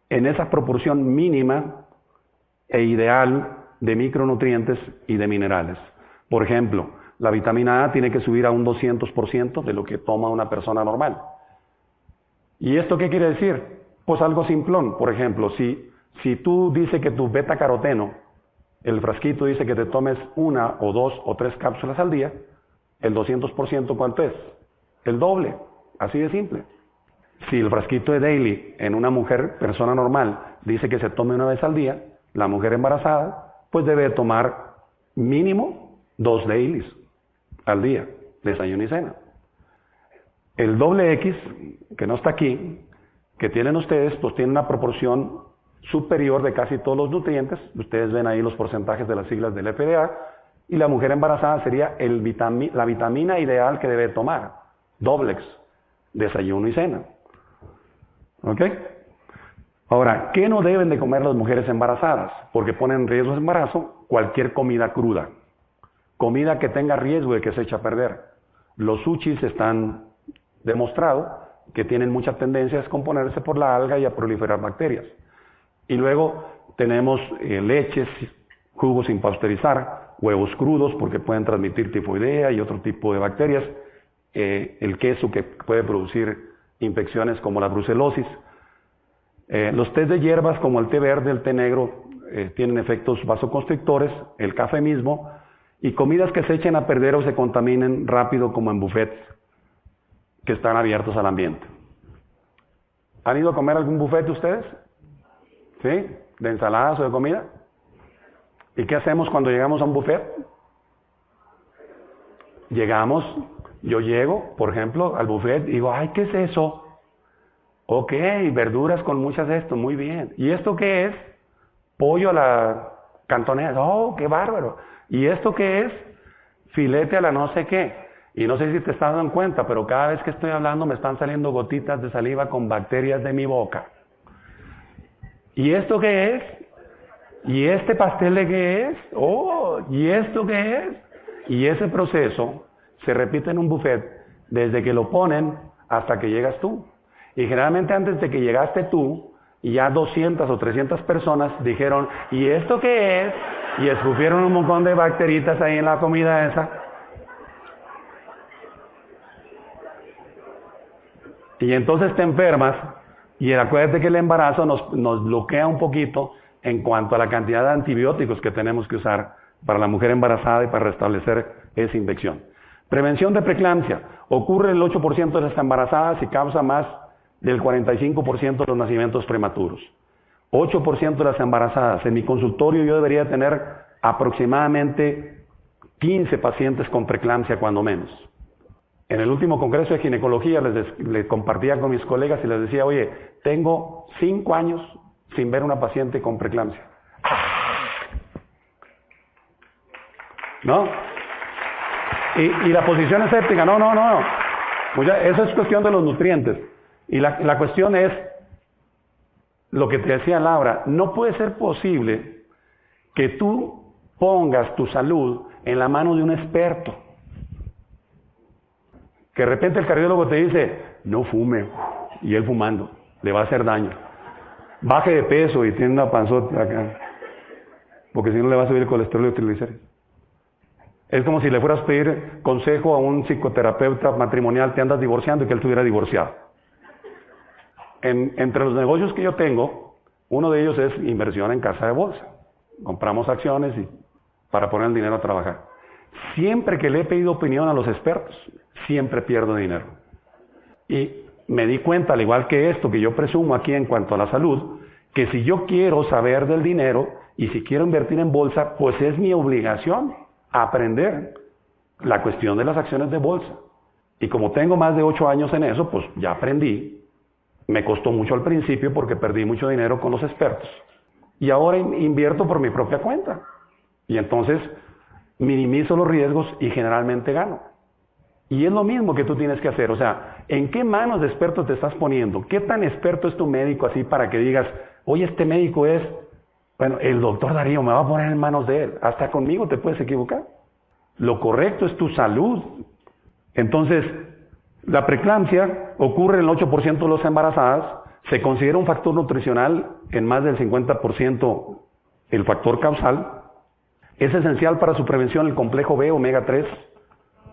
Speaker 2: en esa proporción mínima e ideal de micronutrientes y de minerales. Por ejemplo, la vitamina A tiene que subir a un 200% de lo que toma una persona normal. ¿Y esto qué quiere decir? Pues algo simplón. Por ejemplo, si, si tú dices que tu beta caroteno, el frasquito dice que te tomes una o dos o tres cápsulas al día, el 200% ¿cuánto es? El doble. Así de simple. Si el frasquito de daily en una mujer, persona normal, dice que se tome una vez al día, la mujer embarazada, pues debe tomar mínimo dos dailies al día, desayuno y cena. El doble X, que no está aquí, que tienen ustedes, pues tiene una proporción superior de casi todos los nutrientes. Ustedes ven ahí los porcentajes de las siglas del FDA. Y la mujer embarazada sería el la vitamina ideal que debe tomar, doblex, desayuno y cena. ¿Ok? Ahora, ¿qué no deben de comer las mujeres embarazadas? Porque ponen en riesgo de embarazo cualquier comida cruda. Comida que tenga riesgo de que se eche a perder. Los sushis están demostrados que tienen mucha tendencia a descomponerse por la alga y a proliferar bacterias. Y luego tenemos eh, leches, jugos sin pasteurizar, huevos crudos porque pueden transmitir tifoidea y otro tipo de bacterias, eh, el queso que puede producir infecciones como la brucelosis. Eh, los tés de hierbas como el té verde, el té negro, tienen efectos vasoconstrictores, el café mismo, y comidas que se echen a perder o se contaminen rápido como en buffets que están abiertos al ambiente. ¿Han ido a comer algún buffet ustedes? ¿Sí? ¿De ensaladas o de comida? ¿Y qué hacemos cuando llegamos a un buffet? Llegamos yo llego, por ejemplo, al buffet y digo, ay, ¿qué es eso? Ok, verduras con muchas de esto, muy bien. ¿Y esto qué es? Pollo a la cantonera. Oh, qué bárbaro. ¿Y esto qué es? Filete a la no sé qué. Y no sé si te estás dando cuenta, pero cada vez que estoy hablando me están saliendo gotitas de saliva con bacterias de mi boca. ¿Y esto qué es? ¿Y este pastel de qué es? Oh, ¿y esto qué es? Y ese proceso se repite en un buffet desde que lo ponen hasta que llegas tú. Y generalmente antes de que llegaste tú, ya 200 o 300 personas dijeron, ¿y esto qué es? Y escupieron un montón de bacteritas ahí en la comida esa. Y entonces te enfermas, y acuérdate que el embarazo nos, bloquea un poquito en cuanto a la cantidad de antibióticos que tenemos que usar para la mujer embarazada y para restablecer esa infección. Prevención de preeclampsia. Ocurre el 8% de las embarazadas y causa más del 45% de los nacimientos prematuros. 8% de las embarazadas. En mi consultorio yo debería tener aproximadamente 15 pacientes con preeclampsia cuando menos. En el último congreso de ginecología les, compartía con mis colegas y les decía, oye, tengo 5 años sin ver una paciente con preeclampsia. ¿No? Y, la posición escéptica, no, no, no. Pues esa es cuestión de los nutrientes. Y la cuestión es, lo que te decía Laura, no puede ser posible que tú pongas tu salud en la mano de un experto. Que de repente el cardiólogo te dice, no fume, y él fumando, le va a hacer daño. Baje de peso y tiene una panzota acá, porque si no le va a subir el colesterol y el triglicéridos. Es como si le fueras a pedir consejo a un psicoterapeuta matrimonial, te andas divorciando y que él estuviera divorciado. entre los negocios que yo tengo, uno de ellos es inversión en casa de bolsa. Compramos acciones para poner el dinero a trabajar. Siempre que le he pedido opinión a los expertos, siempre pierdo dinero. Y me di cuenta, al igual que esto que yo presumo aquí en cuanto a la salud, que si yo quiero saber del dinero y si quiero invertir en bolsa, pues es mi obligación aprender la cuestión de las acciones de bolsa. Y como tengo más de ocho años en eso, pues ya aprendí. Me costó mucho al principio porque perdí mucho dinero con los expertos. Y ahora invierto por mi propia cuenta. Y entonces minimizo los riesgos y generalmente gano. Y es lo mismo que tú tienes que hacer. O sea, ¿en qué manos de expertos te estás poniendo? ¿Qué tan experto es tu médico así para que digas, oye, este médico es bueno, el doctor Darío me va a poner en manos de él. Hasta conmigo te puedes equivocar. Lo correcto es tu salud. Entonces, la preeclampsia ocurre en el 8% de los embarazadas. Se considera un factor nutricional en más del 50% el factor causal. Es esencial para su prevención el complejo B, omega 3,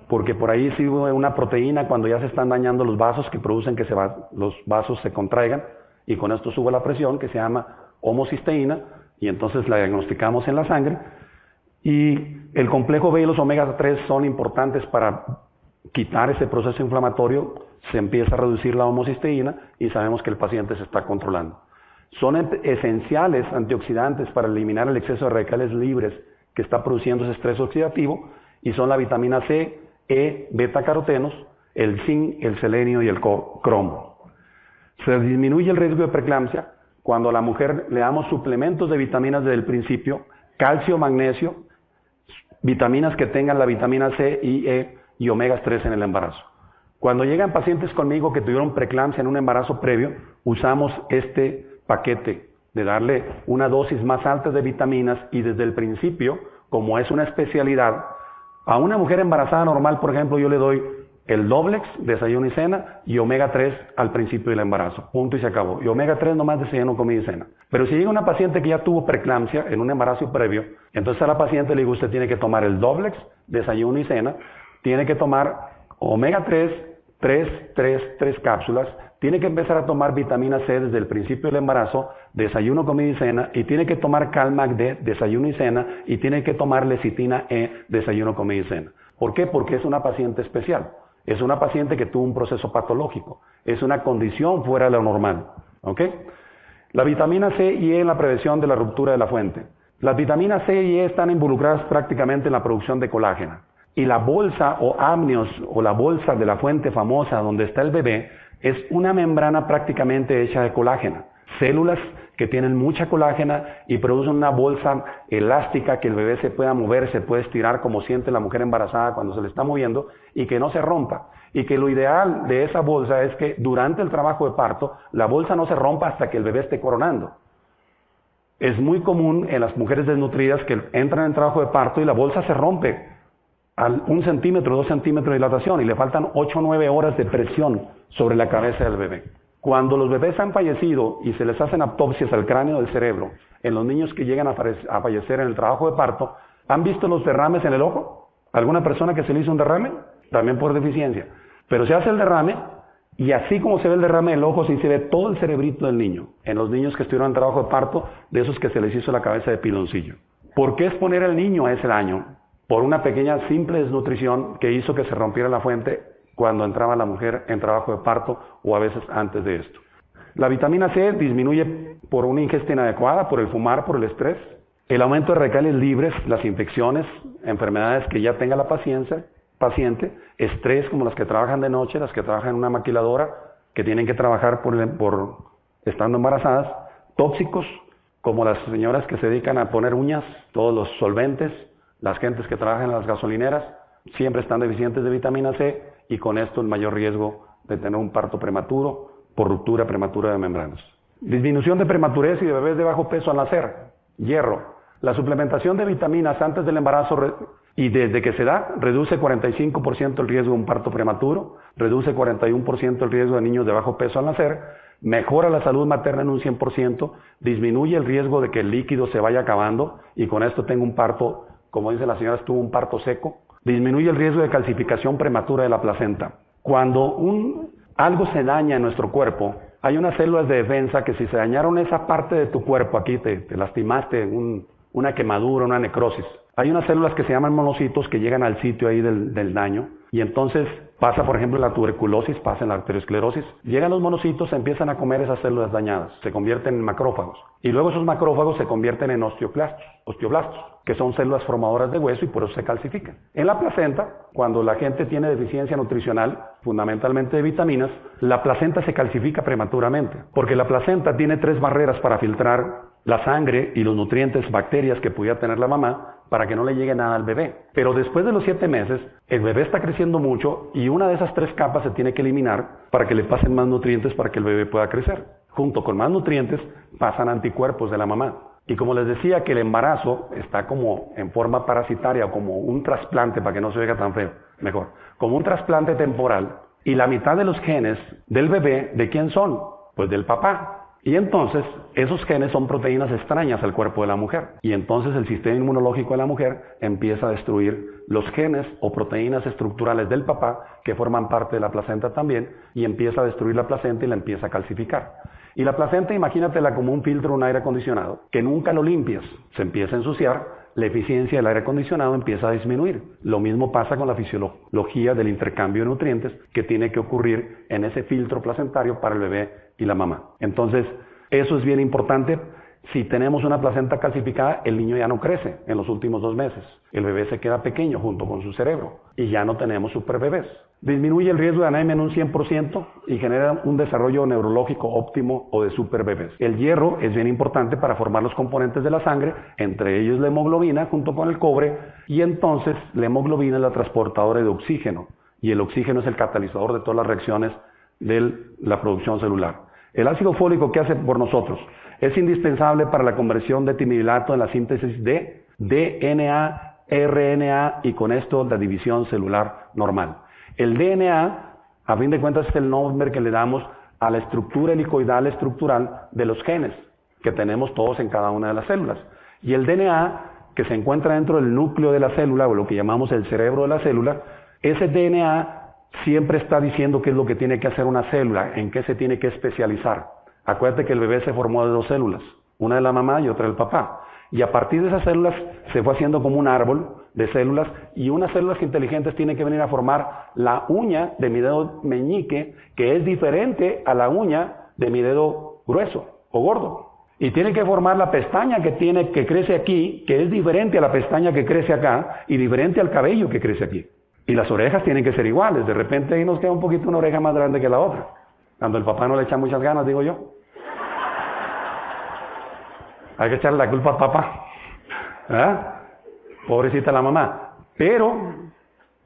Speaker 2: porque por ahí sirve una proteína cuando ya se están dañando los vasos que producen que se los vasos se contraigan y con esto sube la presión que se llama homocisteína y entonces la diagnosticamos en la sangre. Y el complejo B y los omega 3 son importantes para quitar ese proceso inflamatorio, se empieza a reducir la homocisteína y sabemos que el paciente se está controlando. Son esenciales antioxidantes para eliminar el exceso de radicales libres que está produciendo ese estrés oxidativo y son la vitamina C, E, beta carotenos, el zinc, el selenio y el cromo. Se disminuye el riesgo de preeclampsia cuando a la mujer le damos suplementos de vitaminas desde el principio, calcio, magnesio, vitaminas que tengan la vitamina C y E y omega 3 en el embarazo. Cuando llegan pacientes conmigo que tuvieron preeclampsia en un embarazo previo, usamos este paquete de darle una dosis más alta de vitaminas y desde el principio, como es una especialidad, a una mujer embarazada normal, por ejemplo, yo le doy el Doblex, desayuno y cena, y omega 3 al principio del embarazo. Punto y se acabó. Y omega 3 nomás desayuno, comida y cena. Pero si llega una paciente que ya tuvo preeclampsia en un embarazo previo, entonces a la paciente le digo, usted tiene que tomar el Doblex, desayuno y cena, tiene que tomar omega 3, 3, 3, 3 cápsulas, tiene que empezar a tomar vitamina C desde el principio del embarazo, desayuno, comida y cena, y tiene que tomar Calmac D, desayuno y cena, y tiene que tomar lecitina E, desayuno, comida y cena. ¿Por qué? Porque es una paciente especial. Es una paciente que tuvo un proceso patológico. Es una condición fuera de lo normal. ¿Ok? La vitamina C y E en la prevención de la ruptura de la fuente. Las vitaminas C y E están involucradas prácticamente en la producción de colágeno. Y la bolsa o amnios o la bolsa de la fuente famosa donde está el bebé es una membrana prácticamente hecha de colágeno. Células que tienen mucha colágena y producen una bolsa elástica que el bebé se pueda mover, se puede estirar como siente la mujer embarazada cuando se le está moviendo y que no se rompa. Y que lo ideal de esa bolsa es que durante el trabajo de parto la bolsa no se rompa hasta que el bebé esté coronando. Es muy común en las mujeres desnutridas que entran en trabajo de parto y la bolsa se rompe al un centímetro, dos centímetros de dilatación y le faltan ocho o nueve horas de presión sobre la cabeza del bebé. Cuando los bebés han fallecido y se les hacen autopsias al cráneo del cerebro, en los niños que llegan a fallecer en el trabajo de parto, ¿han visto los derrames en el ojo? ¿Alguna persona que se le hizo un derrame? También por deficiencia. Pero se hace el derrame Y así como se ve el derrame del ojo, sí se ve todo el cerebrito del niño. En los niños que estuvieron en trabajo de parto, de esos que se les hizo la cabeza de piloncillo. ¿Por qué exponer al niño a ese daño? Por una pequeña simple desnutrición que hizo que se rompiera la fuente cuando entraba la mujer en trabajo de parto o a veces antes de esto. La vitamina C disminuye por una ingesta inadecuada, por el fumar, por el estrés. El aumento de radicales libres, las infecciones, enfermedades que ya tenga la paciencia, paciente, estrés como las que trabajan de noche, las que trabajan en una maquiladora, que tienen que trabajar por, por estando embarazadas, tóxicos como las señoras que se dedican a poner uñas, todos los solventes, las gentes que trabajan en las gasolineras, siempre están deficientes de vitamina C y con esto el mayor riesgo de tener un parto prematuro por ruptura prematura de membranas. Disminución de prematurez y de bebés de bajo peso al nacer. Hierro. La suplementación de vitaminas antes del embarazo y desde que se da, reduce 45% el riesgo de un parto prematuro, reduce 41% el riesgo de niños de bajo peso al nacer, mejora la salud materna en un 100%, disminuye el riesgo de que el líquido se vaya acabando y con esto tengo un parto, como dice la señora, tuvo un parto seco, disminuye el riesgo de calcificación prematura de la placenta. Cuando un, algo se daña en nuestro cuerpo, hay unas células de defensa que si se dañaron esa parte de tu cuerpo, aquí te, te lastimaste, un, una quemadura, una necrosis, hay unas células que se llaman monocitos que llegan al sitio ahí del, daño y entonces pasa, por ejemplo, la tuberculosis, pasa en la arteriosclerosis. Llegan los monocitos, empiezan a comer esas células dañadas, se convierten en macrófagos. Y luego esos macrófagos se convierten en osteoclastos, osteoblastos, que son células formadoras de hueso y por eso se calcifican. En la placenta, cuando la gente tiene deficiencia nutricional, fundamentalmente de vitaminas, la placenta se calcifica prematuramente, porque la placenta tiene tres barreras para filtrar la sangre y los nutrientes, bacterias que pudiera tener la mamá para que no le llegue nada al bebé. Pero después de los siete meses, el bebé está creciendo mucho y una de esas tres capas se tiene que eliminar para que le pasen más nutrientes para que el bebé pueda crecer. Junto con más nutrientes pasan anticuerpos de la mamá. Y como les decía que el embarazo está como en forma parasitaria o como un trasplante, para que no se oiga tan feo, mejor, como un trasplante temporal, y la mitad de los genes del bebé, ¿de quién son? Pues del papá. Y entonces esos genes son proteínas extrañas al cuerpo de la mujer. Y entonces el sistema inmunológico de la mujer empieza a destruir los genes o proteínas estructurales del papá que forman parte de la placenta también y empieza a destruir la placenta y la empieza a calcificar. Y la placenta imagínatela como un filtro, un aire acondicionado, que nunca lo limpias, se empieza a ensuciar, la eficiencia del aire acondicionado empieza a disminuir. Lo mismo pasa con la fisiología del intercambio de nutrientes que tiene que ocurrir en ese filtro placentario para el bebé y la mamá. Entonces, eso es bien importante. Si tenemos una placenta calcificada, el niño ya no crece en los últimos dos meses. El bebé se queda pequeño junto con su cerebro y ya no tenemos superbebés. Disminuye el riesgo de anemia en un 100% y genera un desarrollo neurológico óptimo o de superbebés. El hierro es bien importante para formar los componentes de la sangre, entre ellos la hemoglobina junto con el cobre, y entonces la hemoglobina es la transportadora de oxígeno y el oxígeno es el catalizador de todas las reacciones de la producción celular. El ácido fólico, ¿qué hace por nosotros? Es indispensable para la conversión de timilato en la síntesis de DNA, RNA y con esto la división celular normal. El DNA, a fin de cuentas, es el nombre que le damos a la estructura helicoidal estructural de los genes que tenemos todos en cada una de las células. Y el DNA, que se encuentra dentro del núcleo de la célula, o lo que llamamos el cerebro de la célula, ese DNA siempre está diciendo qué es lo que tiene que hacer una célula, en qué se tiene que especializar. Acuérdate que el bebé se formó de dos células, una de la mamá y otra del papá. Y a partir de esas células se fue haciendo como un árbol de células y unas células inteligentes tienen que venir a formar la uña de mi dedo meñique, que es diferente a la uña de mi dedo grueso o gordo. Y tiene que formar la pestaña que tiene que crece aquí, que es diferente a la pestaña que crece acá y diferente al cabello que crece aquí. Y las orejas tienen que ser iguales. De repente ahí nos queda un poquito una oreja más grande que la otra. Cuando el papá no le echa muchas ganas, digo yo. Hay que echarle la culpa al papá. ¿Ah? Pobrecita la mamá. Pero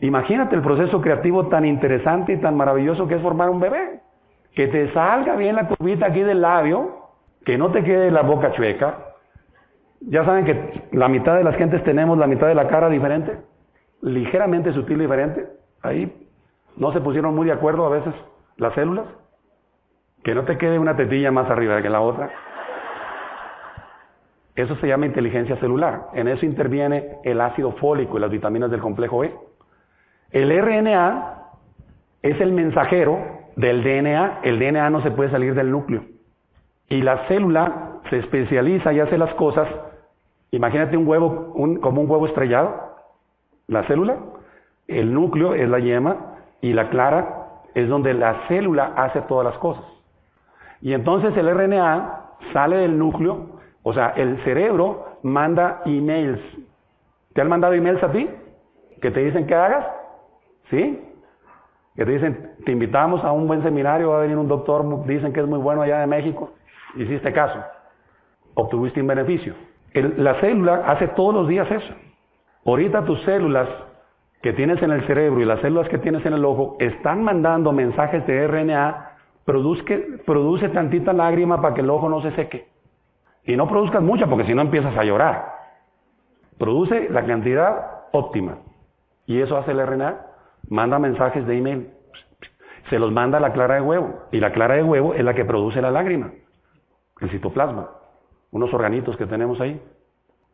Speaker 2: imagínate el proceso creativo tan interesante y tan maravilloso que es formar un bebé. Que te salga bien la curvita aquí del labio, que no te quede la boca chueca. Ya saben que la mitad de las gentes tenemos la mitad de la cara diferente ligeramente sutil y diferente. Ahí no se pusieron muy de acuerdo a veces las células. Que no te quede una tetilla más arriba que la otra. Eso se llama inteligencia celular. En eso interviene el ácido fólico y las vitaminas del complejo E. El RNA es el mensajero del DNA. El DNA no se puede salir del núcleo. Y la célula se especializa y hace las cosas. Imagínate un huevo, un, como un huevo estrellado. La célula, el núcleo es la yema y la clara es donde la célula hace todas las cosas. Y entonces el RNA sale del núcleo, o sea, el cerebro manda emails. ¿Te han mandado emails a ti? ¿Que te dicen que hagas? ¿Sí? Que te dicen, te invitamos a un buen seminario, va a venir un doctor, dicen que es muy bueno allá de México. Hiciste caso. Obtuviste un beneficio. la célula hace todos los días eso. Ahorita tus células que tienes en el cerebro y las células que tienes en el ojo están mandando mensajes de RNA, produce, produce tantita lágrima para que el ojo no se seque. Y no produzcas mucha porque si no empiezas a llorar. Produce la cantidad óptima. Y eso hace el RNA. Manda mensajes de email. Se los manda a la clara de huevo. Y la clara de huevo es la que produce la lágrima. El citoplasma. Unos organitos que tenemos ahí.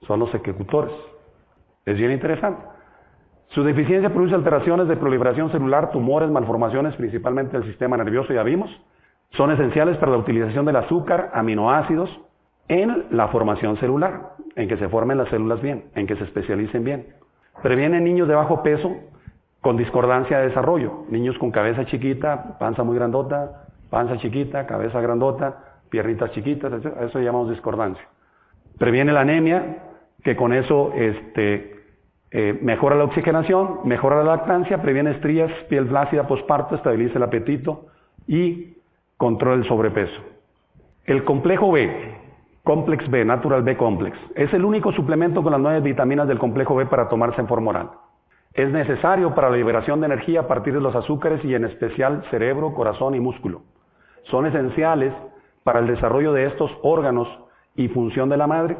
Speaker 2: Son los ejecutores. Es bien interesante. Su deficiencia produce alteraciones de proliferación celular, tumores, malformaciones, principalmente del sistema nervioso, ya vimos. Son esenciales para la utilización del azúcar, aminoácidos, en la formación celular, en que se formen las células bien, en que se especialicen bien. Previene niños de bajo peso con discordancia de desarrollo, niños con cabeza chiquita, panza muy grandota, panza chiquita, cabeza grandota, piernitas chiquitas, eso llamamos discordancia. Previene la anemia, que con eso este, eh, mejora la oxigenación, mejora la lactancia, previene estrías, piel flácida posparto, estabiliza el apetito y controla el sobrepeso. El complejo B, Complex B, Natural B Complex, es el único suplemento con las nueve vitaminas del complejo B para tomarse en forma oral. Es necesario para la liberación de energía a partir de los azúcares y en especial cerebro, corazón y músculo. Son esenciales para el desarrollo de estos órganos y función de la madre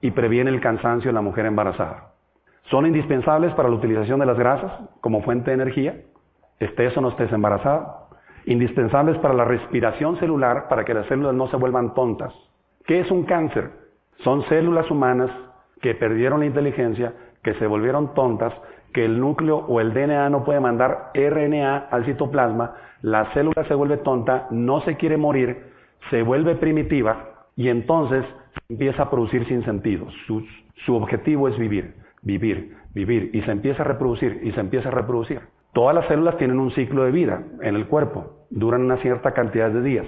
Speaker 2: y previene el cansancio en la mujer embarazada. Son indispensables para la utilización de las grasas como fuente de energía, estés o no estés embarazada. Indispensables para la respiración celular para que las células no se vuelvan tontas. ¿Qué es un cáncer? Son células humanas que perdieron la inteligencia, que se volvieron tontas, que el núcleo o el DNA no puede mandar RNA al citoplasma, la célula se vuelve tonta, no se quiere morir, se vuelve primitiva y entonces empieza a producir sin sentido. Su, objetivo es vivir vivir, vivir, y se empieza a reproducir, y se empieza a reproducir. Todas las células tienen un ciclo de vida en el cuerpo, duran una cierta cantidad de días,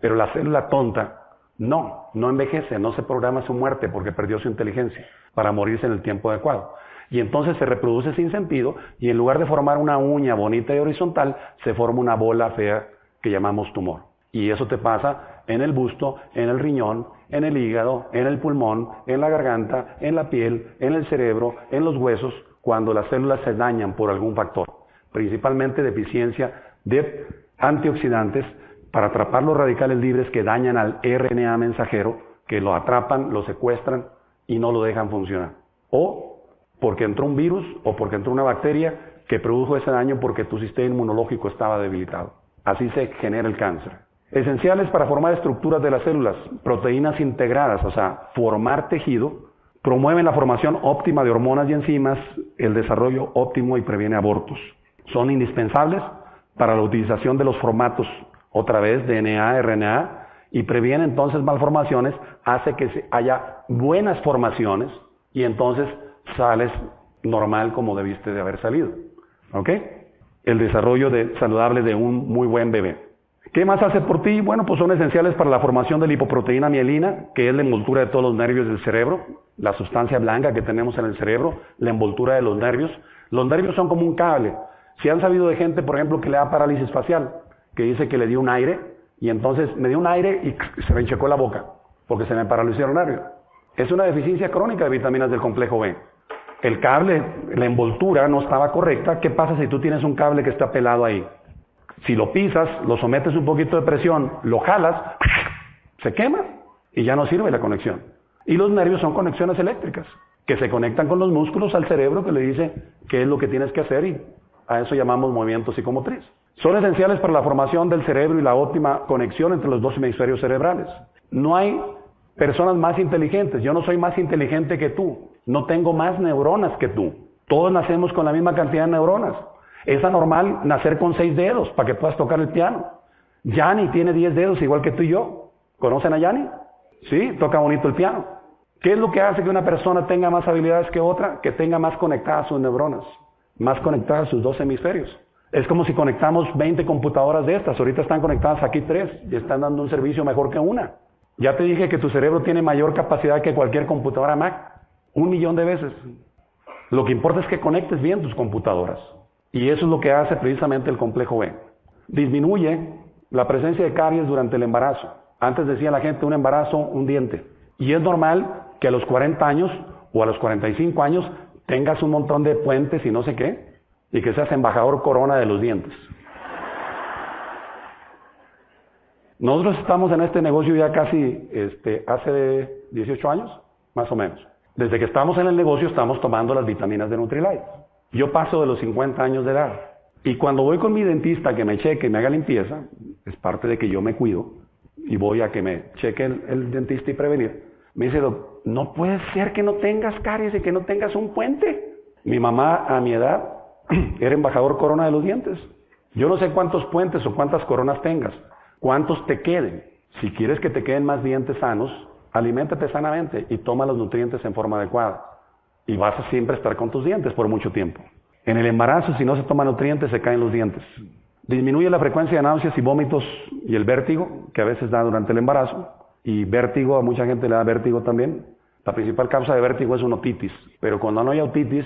Speaker 2: pero la célula tonta no, no envejece, no se programa su muerte porque perdió su inteligencia para morirse en el tiempo adecuado. Y entonces se reproduce sin sentido y en lugar de formar una uña bonita y horizontal, se forma una bola fea que llamamos tumor. Y eso te pasa en el busto, en el riñón, en el hígado, en el pulmón, en la garganta, en la piel, en el cerebro, en los huesos, cuando las células se dañan por algún factor, principalmente deficiencia de antioxidantes para atrapar los radicales libres que dañan al RNA mensajero, que lo atrapan, lo secuestran y no lo dejan funcionar. O porque entró un virus o porque entró una bacteria que produjo ese daño porque tu sistema inmunológico estaba debilitado. Así se genera el cáncer. Esenciales para formar estructuras de las células, proteínas integradas, o sea, formar tejido, promueven la formación óptima de hormonas y enzimas, el desarrollo óptimo y previene abortos. Son indispensables para la utilización de los formatos, otra vez DNA, RNA, y previene entonces malformaciones, hace que haya buenas formaciones y entonces sales normal como debiste de haber salido. ¿Ok? El desarrollo saludable de un muy buen bebé. ¿Qué más hace por ti? Bueno, pues son esenciales para la formación de lipoproteína mielina, que es la envoltura de todos los nervios del cerebro, la sustancia blanca que tenemos en el cerebro, la envoltura de los nervios. Los nervios son como un cable. Si han sabido de gente, por ejemplo, que le da parálisis facial, que dice que le dio un aire y entonces me dio un aire y se me enchecó la boca, porque se me paralizó el nervio. Es una deficiencia crónica de vitaminas del complejo B. El cable, la envoltura no estaba correcta. ¿Qué pasa si tú tienes un cable que está pelado ahí? Si lo pisas, lo sometes un poquito de presión, lo jalas, se quema y ya no sirve la conexión. Y los nervios son conexiones eléctricas que se conectan con los músculos al cerebro que le dice qué es lo que tienes que hacer y a eso llamamos movimiento psicomotriz. Son esenciales para la formación del cerebro y la óptima conexión entre los dos hemisferios cerebrales. No hay personas más inteligentes. Yo no soy más inteligente que tú. No tengo más neuronas que tú. Todos nacemos con la misma cantidad de neuronas. Es anormal nacer con seis dedos para que puedas tocar el piano. Yanni tiene diez dedos igual que tú y yo. ¿Conocen a Yanni? Sí, toca bonito el piano. ¿Qué es lo que hace que una persona tenga más habilidades que otra? Que tenga más conectadas sus neuronas, más conectadas sus dos hemisferios. Es como si conectamos 20 computadoras de estas. Ahorita están conectadas aquí tres y están dando un servicio mejor que una. Ya te dije que tu cerebro tiene mayor capacidad que cualquier computadora Mac. Un millón de veces. Lo que importa es que conectes bien tus computadoras. Y eso es lo que hace precisamente el complejo B. Disminuye la presencia de caries durante el embarazo. Antes decía la gente un embarazo, un diente. Y es normal que a los 40 años o a los 45 años tengas un montón de puentes y no sé qué, y que seas embajador corona de los dientes. Nosotros estamos en este negocio ya casi este, hace 18 años, más o menos. Desde que estamos en el negocio estamos tomando las vitaminas de Nutrilite. Yo paso de los 50 años de edad. Y cuando voy con mi dentista que me cheque y me haga limpieza, es parte de que yo me cuido y voy a que me cheque el, dentista y prevenir, me dice, no puede ser que no tengas caries y que no tengas un puente. Mi mamá a mi edad era embajador corona de los dientes. Yo no sé cuántos puentes o cuántas coronas tengas, cuántos te queden. Si quieres que te queden más dientes sanos, aliméntate sanamente y toma los nutrientes en forma adecuada. Y vas a siempre estar con tus dientes por mucho tiempo. En el embarazo, si no se toma nutrientes, se caen los dientes. Disminuye la frecuencia de náuseas y vómitos y el vértigo que a veces da durante el embarazo. Y vértigo, a mucha gente le da vértigo también. La principal causa de vértigo es una otitis, pero cuando no hay otitis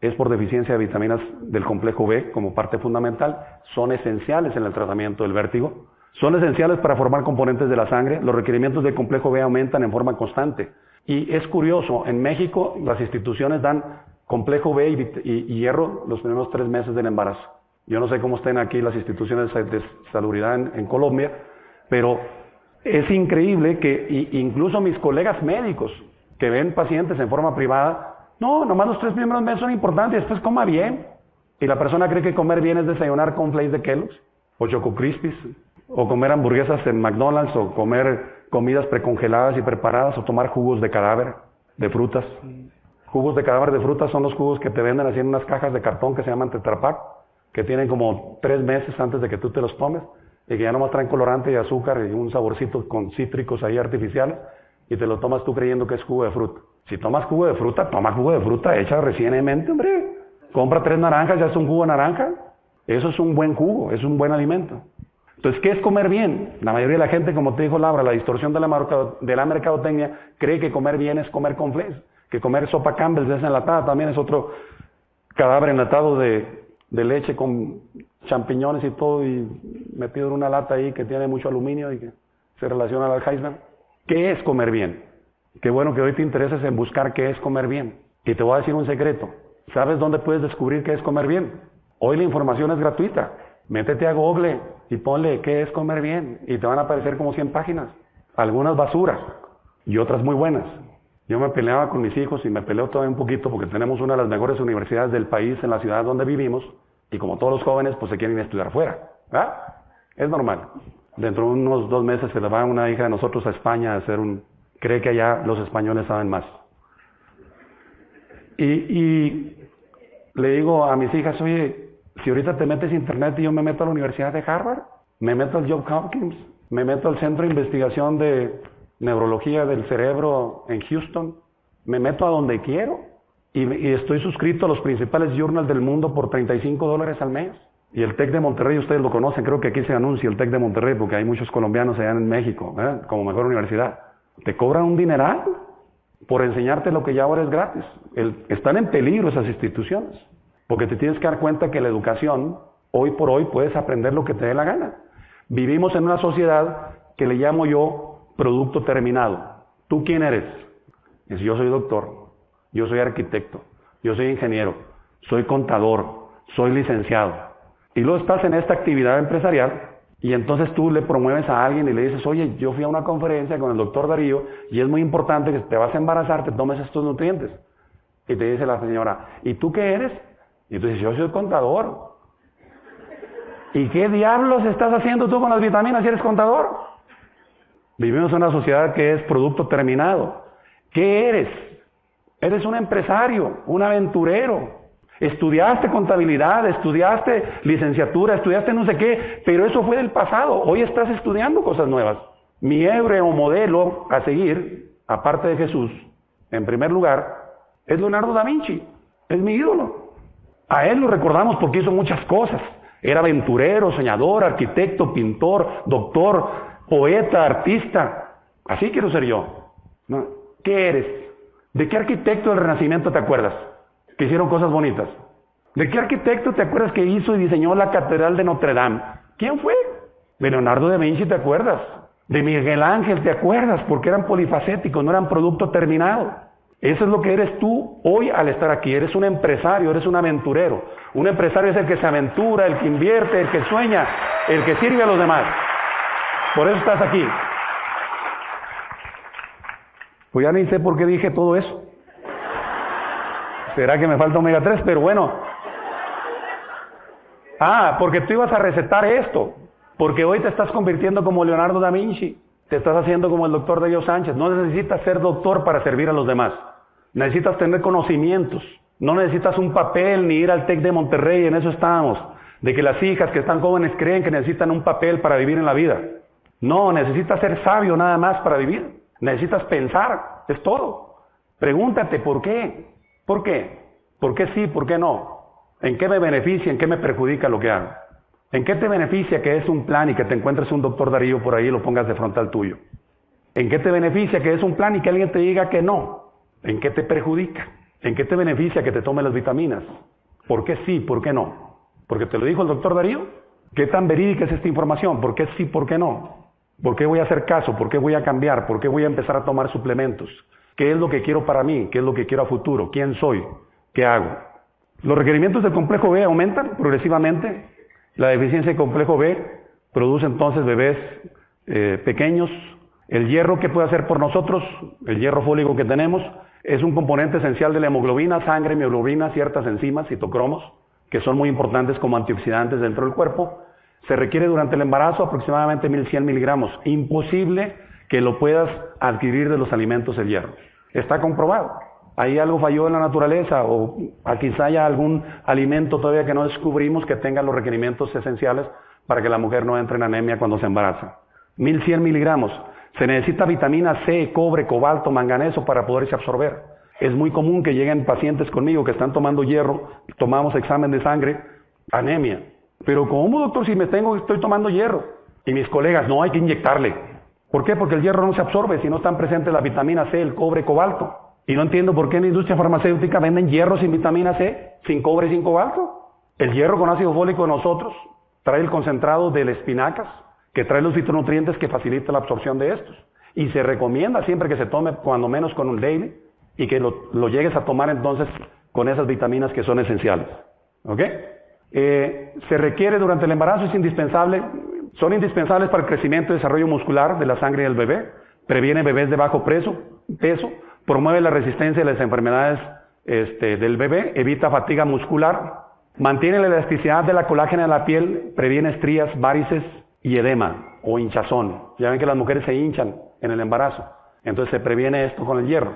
Speaker 2: es por deficiencia de vitaminas del complejo B como parte fundamental. Son esenciales en el tratamiento del vértigo. Son esenciales para formar componentes de la sangre. Los requerimientos del complejo B aumentan en forma constante. Y es curioso, en México las instituciones dan complejo B y, hierro los primeros tres meses del embarazo. Yo no sé cómo estén aquí las instituciones de salubridad en, Colombia, pero es increíble que incluso mis colegas médicos que ven pacientes en forma privada, no, nomás los tres primeros meses son importantes, después coma bien. Y la persona cree que comer bien es desayunar con flakes de Kellogg's, o Choco Crispies, o comer hamburguesas en McDonald's, o comer comidas precongeladas y preparadas, o tomar jugos de cadáver, de frutas. Jugos de cadáver de frutas son los jugos que te venden así en unas cajas de cartón que se llaman Tetra Pak, que tienen como tres meses antes de que tú te los tomes, y que ya nomás traen colorante y azúcar y un saborcito con cítricos ahí artificiales y te lo tomas tú creyendo que es jugo de fruta. Si tomas jugo de fruta, toma jugo de fruta hecha recientemente, hombre. Compra tres naranjas, ya es un jugo de naranja. Eso es un buen jugo, es un buen alimento. Entonces, ¿qué es comer bien? La mayoría de la gente, como te dijo Laura, la distorsión de la, de la mercadotecnia, cree que comer bien es comer con flex, que comer sopa Campbell enlatada también es otro cadáver enlatado de, de leche con champiñones y todo y metido en una lata ahí que tiene mucho aluminio y que se relaciona al Alzheimer. ¿Qué es comer bien? Qué bueno que hoy te intereses en buscar qué es comer bien. Y te voy a decir un secreto. ¿Sabes dónde puedes descubrir qué es comer bien? Hoy la información es gratuita. Métete a Google y ponle qué es comer bien. Y te van a aparecer como 100 páginas. Algunas basuras y otras muy buenas. Yo me peleaba con mis hijos y me peleo todavía un poquito porque tenemos una de las mejores universidades del país en la ciudad donde vivimos. Y como todos los jóvenes, pues se quieren estudiar fuera. ¿verdad? Es normal. Dentro de unos dos meses se le va una hija de nosotros a España a hacer un... Cree que allá los españoles saben más. Y, y le digo a mis hijas, oye, si ahorita te metes internet y yo me meto a la Universidad de Harvard, me meto al John Hopkins, me meto al Centro de Investigación de Neurología del Cerebro en Houston, me meto a donde quiero y, y estoy suscrito a los principales journals del mundo por 35 dólares al mes. Y el TEC de Monterrey, ustedes lo conocen, creo que aquí se anuncia el TEC de Monterrey porque hay muchos colombianos allá en México, ¿eh? como mejor universidad. Te cobran un dineral por enseñarte lo que ya ahora es gratis. están en peligro esas instituciones, porque te tienes que dar cuenta que la educación, hoy por hoy, puedes aprender lo que te dé la gana. Vivimos en una sociedad que le llamo yo producto terminado. ¿Tú quién eres? Es, yo soy doctor, yo soy arquitecto, yo soy ingeniero, soy contador, soy licenciado. Y luego estás en esta actividad empresarial y entonces tú le promueves a alguien y le dices, oye, yo fui a una conferencia con el doctor Darío y es muy importante que te vas a embarazar, te tomes estos nutrientes. Y te dice la señora, ¿y tú qué eres? Y tú dices, yo soy contador. ¿Y qué diablos estás haciendo tú con las vitaminas si eres contador? Vivimos en una sociedad que es producto terminado. ¿Qué eres? Eres un empresario, un aventurero, Estudiaste contabilidad, estudiaste licenciatura, estudiaste no sé qué, pero eso fue del pasado. Hoy estás estudiando cosas nuevas. Mi héroe o modelo a seguir, aparte de Jesús, en primer lugar, es Leonardo da Vinci. Es mi ídolo. A él lo recordamos porque hizo muchas cosas. Era aventurero, soñador, arquitecto, pintor, doctor, poeta, artista. Así quiero ser yo. ¿Qué eres? ¿De qué arquitecto del Renacimiento te acuerdas? Que hicieron cosas bonitas. ¿De qué arquitecto te acuerdas que hizo y diseñó la Catedral de Notre Dame? ¿Quién fue? De Leonardo da Vinci, ¿te acuerdas? De Miguel Ángel, ¿te acuerdas? Porque eran polifacéticos, no eran producto terminado. Eso es lo que eres tú hoy al estar aquí. Eres un empresario, eres un aventurero. Un empresario es el que se aventura, el que invierte, el que sueña, el que sirve a los demás. Por eso estás aquí. Pues ya ni sé por qué dije todo eso. ¿Será que me falta omega 3? Pero bueno. Ah, porque tú ibas a recetar esto. Porque hoy te estás convirtiendo como Leonardo da Vinci. Te estás haciendo como el doctor Dios Sánchez. No necesitas ser doctor para servir a los demás. Necesitas tener conocimientos. No necesitas un papel ni ir al TEC de Monterrey, en eso estamos. De que las hijas que están jóvenes creen que necesitan un papel para vivir en la vida. No, necesitas ser sabio nada más para vivir. Necesitas pensar, es todo. Pregúntate por qué. ¿Por qué? ¿Por qué sí? ¿Por qué no? ¿En qué me beneficia? ¿En qué me perjudica lo que hago? ¿En qué te beneficia que es un plan y que te encuentres un doctor Darío por ahí y lo pongas de frontal tuyo? ¿En qué te beneficia que es un plan y que alguien te diga que no? ¿En qué te perjudica? ¿En qué te beneficia que te tome las vitaminas? ¿Por qué sí? ¿Por qué no? Porque te lo dijo el doctor Darío. ¿Qué tan verídica es esta información? ¿Por qué sí? ¿Por qué no? ¿Por qué voy a hacer caso? ¿Por qué voy a cambiar? ¿Por qué voy a empezar a tomar suplementos? ¿Qué es lo que quiero para mí? ¿Qué es lo que quiero a futuro? ¿Quién soy? ¿Qué hago? Los requerimientos del complejo B aumentan progresivamente. La deficiencia de complejo B produce entonces bebés eh, pequeños. El hierro que puede hacer por nosotros, el hierro fólico que tenemos, es un componente esencial de la hemoglobina, sangre, mioglobina, ciertas enzimas, citocromos, que son muy importantes como antioxidantes dentro del cuerpo. Se requiere durante el embarazo aproximadamente 1100 miligramos. Imposible que lo puedas adquirir de los alimentos el hierro. Está comprobado. Ahí algo falló en la naturaleza o quizá haya algún alimento todavía que no descubrimos que tenga los requerimientos esenciales para que la mujer no entre en anemia cuando se embaraza. 1100 miligramos. Se necesita vitamina C, cobre, cobalto, manganeso para poderse absorber. Es muy común que lleguen pacientes conmigo que están tomando hierro, tomamos examen de sangre, anemia. Pero ¿cómo, doctor, si me tengo, estoy tomando hierro? Y mis colegas, no hay que inyectarle. ¿Por qué? Porque el hierro no se absorbe si no están presentes la vitamina C, el cobre, cobalto. Y no entiendo por qué en la industria farmacéutica venden hierro sin vitamina C, sin cobre y sin cobalto. El hierro con ácido fólico de nosotros trae el concentrado de las espinacas, que trae los fitonutrientes que facilitan la absorción de estos. Y se recomienda siempre que se tome cuando menos con un daily y que lo, llegues a tomar entonces con esas vitaminas que son esenciales. ¿Ok? Eh, se requiere durante el embarazo, es indispensable, son indispensables para el crecimiento y desarrollo muscular de la sangre del bebé, previene bebés de bajo peso, promueve la resistencia de las enfermedades este, del bebé, evita fatiga muscular, mantiene la elasticidad de la colágena de la piel, previene estrías, varices y edema o hinchazón. Ya ven que las mujeres se hinchan en el embarazo, entonces se previene esto con el hierro.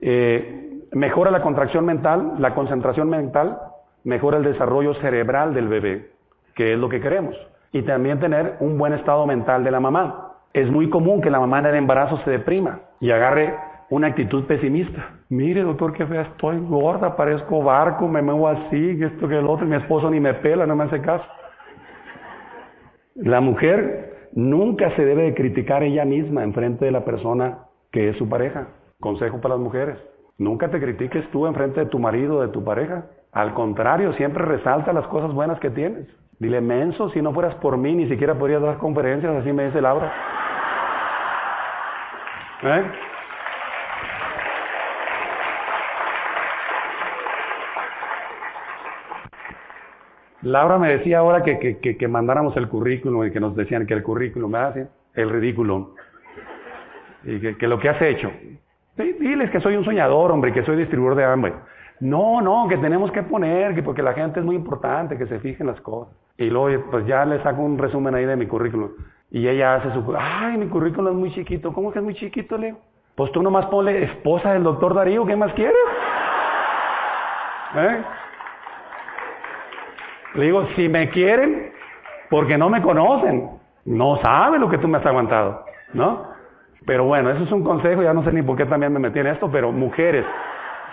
Speaker 2: Eh, mejora la contracción mental, la concentración mental, mejora el desarrollo cerebral del bebé, que es lo que queremos. Y también tener un buen estado mental de la mamá. Es muy común que la mamá en el embarazo se deprima y agarre una actitud pesimista. Mire, doctor, qué fea estoy, gorda, parezco barco, me muevo así, esto que el otro, mi esposo ni me pela, no me hace caso. La mujer nunca se debe de criticar ella misma en frente de la persona que es su pareja. Consejo para las mujeres. Nunca te critiques tú en frente de tu marido o de tu pareja. Al contrario, siempre resalta las cosas buenas que tienes. Dile, menso, si no fueras por mí, ni siquiera podrías dar conferencias, así me dice Laura. ¿Eh? Laura me decía ahora que, que, mandáramos el currículum y que nos decían que el currículum, me hace El ridículo. Y que, lo que has hecho. diles que soy un soñador, hombre, que soy distribuidor de hambre. No, no, que tenemos que poner, que porque la gente es muy importante, que se fijen las cosas. Y luego, pues ya le saco un resumen ahí de mi currículum. Y ella hace su, ay, mi currículum es muy chiquito. ¿Cómo que es muy chiquito, Leo? Pues tú nomás ponle esposa del doctor Darío, ¿qué más quieres? ¿Eh? Le digo, si me quieren, porque no me conocen, no saben lo que tú me has aguantado, ¿no? Pero bueno, eso es un consejo, ya no sé ni por qué también me metí en esto, pero mujeres,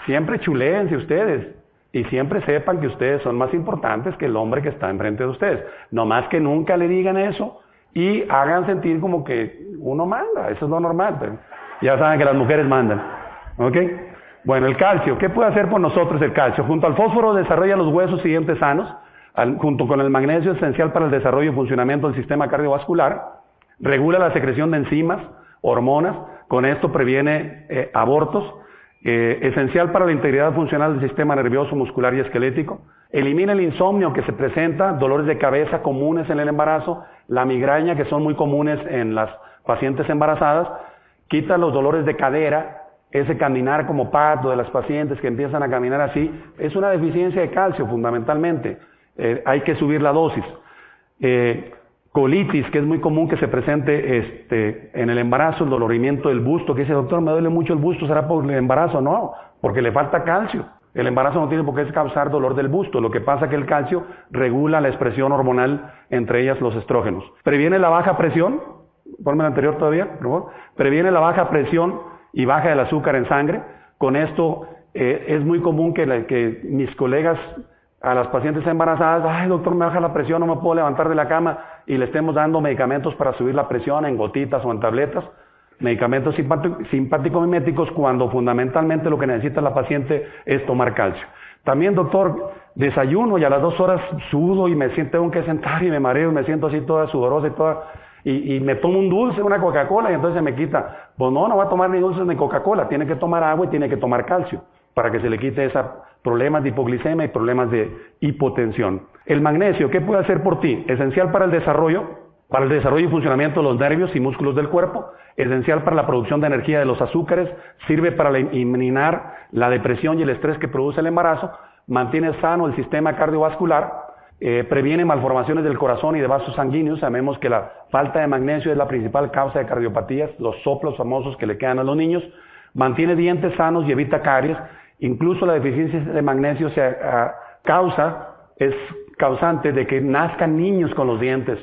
Speaker 2: siempre chuléense ustedes y siempre sepan que ustedes son más importantes que el hombre que está enfrente de ustedes. No más que nunca le digan eso y hagan sentir como que uno manda, eso es lo normal. Pero ya saben que las mujeres mandan. ¿Ok? Bueno, el calcio, ¿qué puede hacer por nosotros el calcio? Junto al fósforo desarrolla los huesos siguientes sanos, junto con el magnesio esencial para el desarrollo y funcionamiento del sistema cardiovascular, regula la secreción de enzimas, hormonas, con esto previene eh, abortos, eh, esencial para la integridad funcional del sistema nervioso, muscular y esquelético, elimina el insomnio que se presenta, dolores de cabeza comunes en el embarazo, la migraña que son muy comunes en las pacientes embarazadas, quita los dolores de cadera, ese caminar como pato de las pacientes que empiezan a caminar así, es una deficiencia de calcio fundamentalmente. Eh, hay que subir la dosis. Eh, colitis, que es muy común que se presente este, en el embarazo, el dolorimiento del busto, que dice, doctor, me duele mucho el busto, ¿será por el embarazo? No, porque le falta calcio. El embarazo no tiene por qué causar dolor del busto. Lo que pasa es que el calcio regula la expresión hormonal, entre ellas los estrógenos. Previene la baja presión, ponme la anterior todavía, por favor. Previene la baja presión y baja el azúcar en sangre. Con esto eh, es muy común que mis colegas a las pacientes embarazadas, ay doctor, me baja la presión, no me puedo levantar de la cama y le estemos dando medicamentos para subir la presión en gotitas o en tabletas, medicamentos simpático-miméticos cuando fundamentalmente lo que necesita la paciente es tomar calcio. También doctor, desayuno y a las dos horas sudo y me siento, tengo que sentar y me mareo y me siento así toda sudorosa y toda y, me tomo un dulce, una Coca-Cola y entonces se me quita. Pues no, no va a tomar ni dulces ni Coca-Cola, tiene que tomar agua y tiene que tomar calcio para que se le quite esos problemas de hipoglicemia y problemas de hipotensión. El magnesio, ¿qué puede hacer por ti? Esencial para el desarrollo, para el desarrollo y funcionamiento de los nervios y músculos del cuerpo, esencial para la producción de energía de los azúcares, sirve para eliminar la depresión y el estrés que produce el embarazo, mantiene sano el sistema cardiovascular, eh, previene malformaciones del corazón y de vasos sanguíneos. Sabemos que la falta de magnesio es la principal causa de cardiopatías, los soplos famosos que le quedan a los niños. Mantiene dientes sanos y evita caries. Incluso la deficiencia de magnesio se ah, causa, es causante de que nazcan niños con los dientes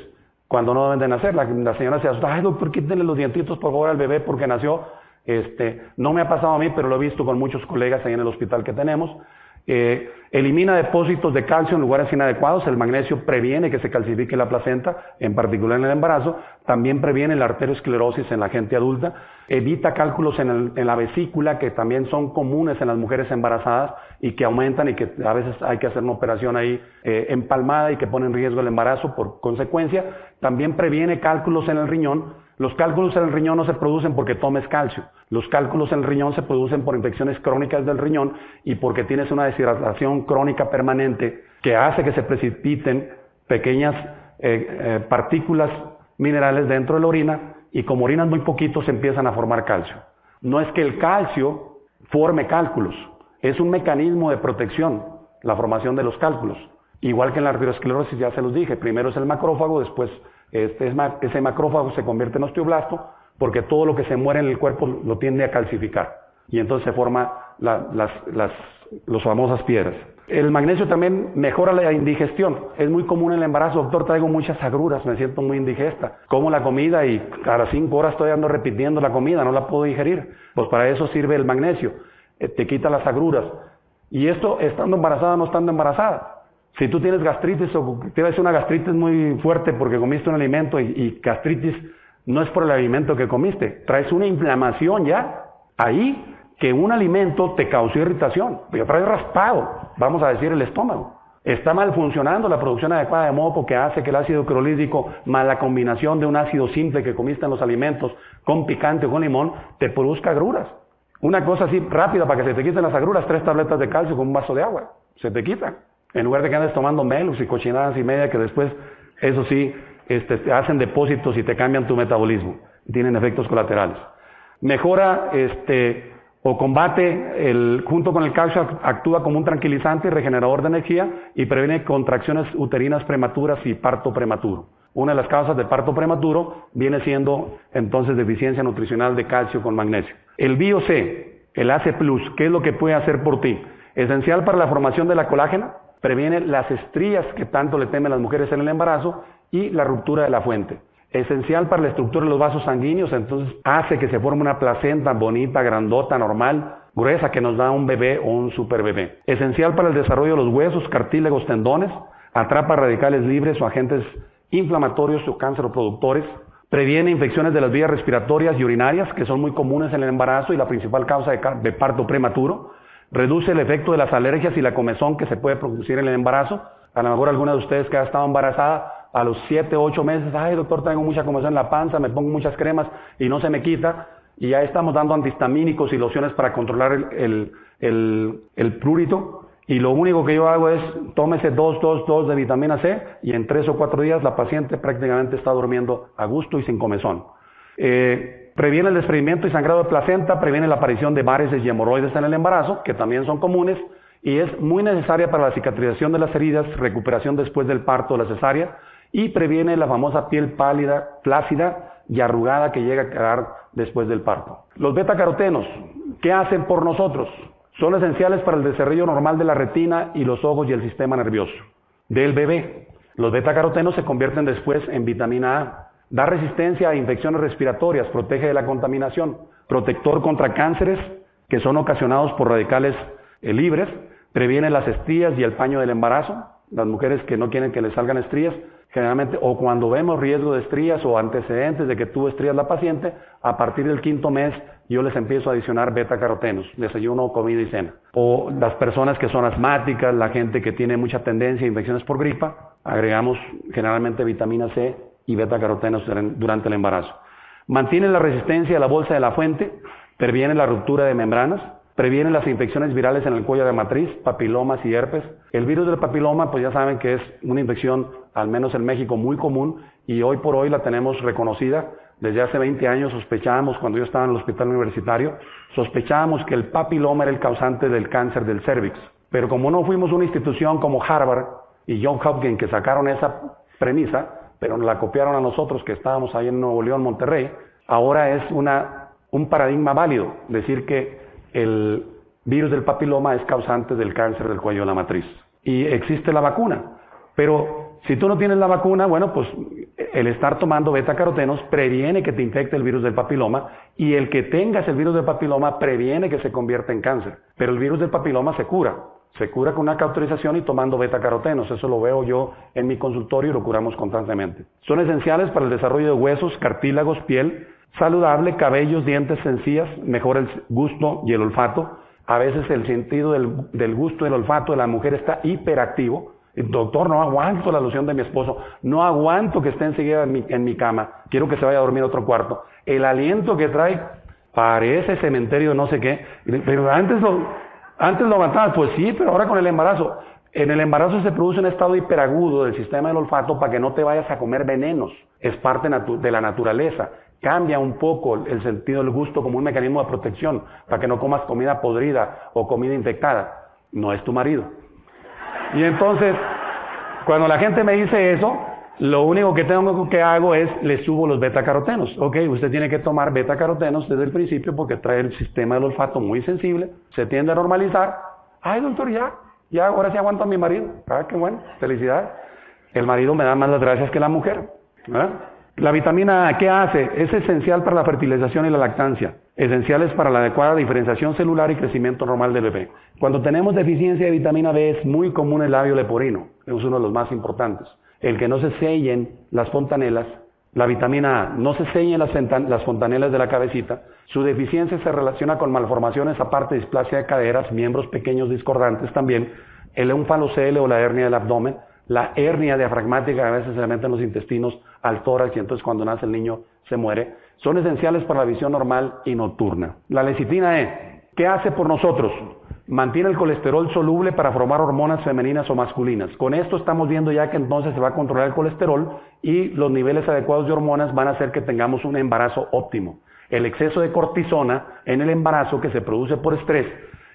Speaker 2: cuando no deben de nacer. La, señora se asusta, ay doctor, quítenle los dientitos por favor al bebé porque nació. Este, no me ha pasado a mí, pero lo he visto con muchos colegas ahí en el hospital que tenemos. Eh, elimina depósitos de calcio en lugares inadecuados. El magnesio previene que se calcifique la placenta, en particular en el embarazo. También previene la arteriosclerosis en la gente adulta. Evita cálculos en, la vesícula, que también son comunes en las mujeres embarazadas y que aumentan y que a veces hay que hacer una operación ahí eh, empalmada y que pone en riesgo el embarazo por consecuencia. También previene cálculos en el riñón los cálculos en el riñón no se producen porque tomes calcio. Los cálculos en el riñón se producen por infecciones crónicas del riñón y porque tienes una deshidratación crónica permanente que hace que se precipiten pequeñas eh, eh, partículas minerales dentro de la orina y como orinas muy poquito se empiezan a formar calcio. No es que el calcio forme cálculos, es un mecanismo de protección, la formación de los cálculos. Igual que en la arteriosclerosis ya se los dije, primero es el macrófago, después este, ese macrófago se convierte en osteoblasto porque todo lo que se muere en el cuerpo lo tiende a calcificar y entonces se forman las, famosas piedras. El magnesio también mejora la indigestión. Es muy común en el embarazo, doctor, traigo muchas agruras, me siento muy indigesta. Como la comida y a las cinco horas estoy ando repitiendo la comida, no la puedo digerir. Pues para eso sirve el magnesio, eh, te quita las agruras. Y esto estando embarazada no estando embarazada. Si tú tienes gastritis o tienes una gastritis muy fuerte porque comiste un alimento y, gastritis no es por el alimento que comiste, traes una inflamación ya ahí que un alimento te causó irritación, pero traes raspado, vamos a decir el estómago. Está mal funcionando la producción adecuada de moco que hace que el ácido clorhídrico, más la combinación de un ácido simple que comiste en los alimentos con picante o con limón, te produzca agruras. Una cosa así rápida para que se te quiten las agruras, tres tabletas de calcio con un vaso de agua, se te quitan. En lugar de que andes tomando melus y cochinadas y media que después, eso sí, este, hacen depósitos y te cambian tu metabolismo. Tienen efectos colaterales. Mejora este, o combate, el, junto con el calcio, actúa como un tranquilizante y regenerador de energía y previene contracciones uterinas prematuras y parto prematuro. Una de las causas de parto prematuro viene siendo entonces deficiencia nutricional de calcio con magnesio. El BioC, el AC ¿qué es lo que puede hacer por ti? Esencial para la formación de la colágena, previene las estrías que tanto le temen las mujeres en el embarazo y la ruptura de la fuente. Esencial para la estructura de los vasos sanguíneos, entonces hace que se forme una placenta bonita, grandota, normal, gruesa, que nos da un bebé o un super bebé. Esencial para el desarrollo de los huesos, cartílagos, tendones, atrapa radicales libres o agentes inflamatorios o productores. previene infecciones de las vías respiratorias y urinarias, que son muy comunes en el embarazo y la principal causa de parto prematuro, reduce el efecto de las alergias y la comezón que se puede producir en el embarazo. A lo mejor alguna de ustedes que ha estado embarazada a los 7, 8 meses, ay doctor, tengo mucha comezón en la panza, me pongo muchas cremas y no se me quita. Y ya estamos dando antihistamínicos y lociones para controlar el, el, el, prurito. Y lo único que yo hago es tómese dos, dos, dos de vitamina C y en tres o cuatro días la paciente prácticamente está durmiendo a gusto y sin comezón. Eh, Previene el desprendimiento y sangrado de placenta, previene la aparición de varices y hemorroides en el embarazo, que también son comunes, y es muy necesaria para la cicatrización de las heridas, recuperación después del parto o la cesárea, y previene la famosa piel pálida, plácida y arrugada que llega a quedar después del parto. Los betacarotenos, ¿qué hacen por nosotros? Son esenciales para el desarrollo normal de la retina y los ojos y el sistema nervioso del bebé. Los betacarotenos se convierten después en vitamina A, Da resistencia a infecciones respiratorias, protege de la contaminación, protector contra cánceres que son ocasionados por radicales eh, libres, previene las estrías y el paño del embarazo, las mujeres que no quieren que les salgan estrías, generalmente, o cuando vemos riesgo de estrías o antecedentes de que tuvo estrías la paciente, a partir del quinto mes yo les empiezo a adicionar beta-carotenos, desayuno, comida y cena. O las personas que son asmáticas, la gente que tiene mucha tendencia a infecciones por gripa, agregamos generalmente vitamina C y beta-carotenos durante el embarazo. Mantiene la resistencia a la bolsa de la fuente, previene la ruptura de membranas, previene las infecciones virales en el cuello de matriz, papilomas y herpes. El virus del papiloma, pues ya saben que es una infección, al menos en México, muy común y hoy por hoy la tenemos reconocida. Desde hace 20 años sospechábamos, cuando yo estaba en el hospital universitario, sospechábamos que el papiloma era el causante del cáncer del cervix. Pero como no fuimos una institución como Harvard y John Hopkins que sacaron esa premisa, pero la copiaron a nosotros que estábamos ahí en Nuevo León, Monterrey, ahora es una, un paradigma válido decir que el virus del papiloma es causante del cáncer del cuello de la matriz. Y existe la vacuna. Pero si tú no tienes la vacuna, bueno, pues el estar tomando beta-carotenos previene que te infecte el virus del papiloma y el que tengas el virus del papiloma previene que se convierta en cáncer. Pero el virus del papiloma se cura. Se cura con una cauterización y tomando beta-carotenos. Eso lo veo yo en mi consultorio y lo curamos constantemente. Son esenciales para el desarrollo de huesos, cartílagos, piel, saludable, cabellos, dientes, sencillas, mejora el gusto y el olfato. A veces el sentido del, gusto y el olfato de la mujer está hiperactivo. Doctor, no aguanto la alusión de mi esposo, no aguanto que esté enseguida en mi, en mi cama, quiero que se vaya a dormir a otro cuarto. El aliento que trae parece cementerio no sé qué, pero antes lo, antes lo aguantabas, pues sí, pero ahora con el embarazo. En el embarazo se produce un estado hiperagudo del sistema del olfato para que no te vayas a comer venenos. Es parte de la naturaleza. Cambia un poco el sentido del gusto como un mecanismo de protección para que no comas comida podrida o comida infectada. No es tu marido. Y entonces, cuando la gente me dice eso, lo único que tengo que hago es le subo los beta-carotenos. Ok, usted tiene que tomar beta-carotenos desde el principio porque trae el sistema del olfato muy sensible, se tiende a normalizar. Ay, doctor, ya, ya, ahora sí aguanto a mi marido. Ah, qué bueno, felicidad. El marido me da más las gracias que la mujer. La vitamina A, ¿qué hace? Es esencial para la fertilización y la lactancia, esenciales para la adecuada diferenciación celular y crecimiento normal del bebé. Cuando tenemos deficiencia de vitamina B es muy común el labio leporino, es uno de los más importantes el que no se sellen las fontanelas, la vitamina A, no se sellen las, las fontanelas de la cabecita, su deficiencia se relaciona con malformaciones aparte displasia de caderas, miembros pequeños discordantes también, el eunfalocele o la hernia del abdomen, la hernia diafragmática a veces se le meten los intestinos al tórax y entonces cuando nace el niño se muere, son esenciales para la visión normal y nocturna. La lecitina E, ¿qué hace por nosotros? Mantiene el colesterol soluble para formar hormonas femeninas o masculinas. Con esto estamos viendo ya que entonces se va a controlar el colesterol y los niveles adecuados de hormonas van a hacer que tengamos un embarazo óptimo. El exceso de cortisona en el embarazo que se produce por estrés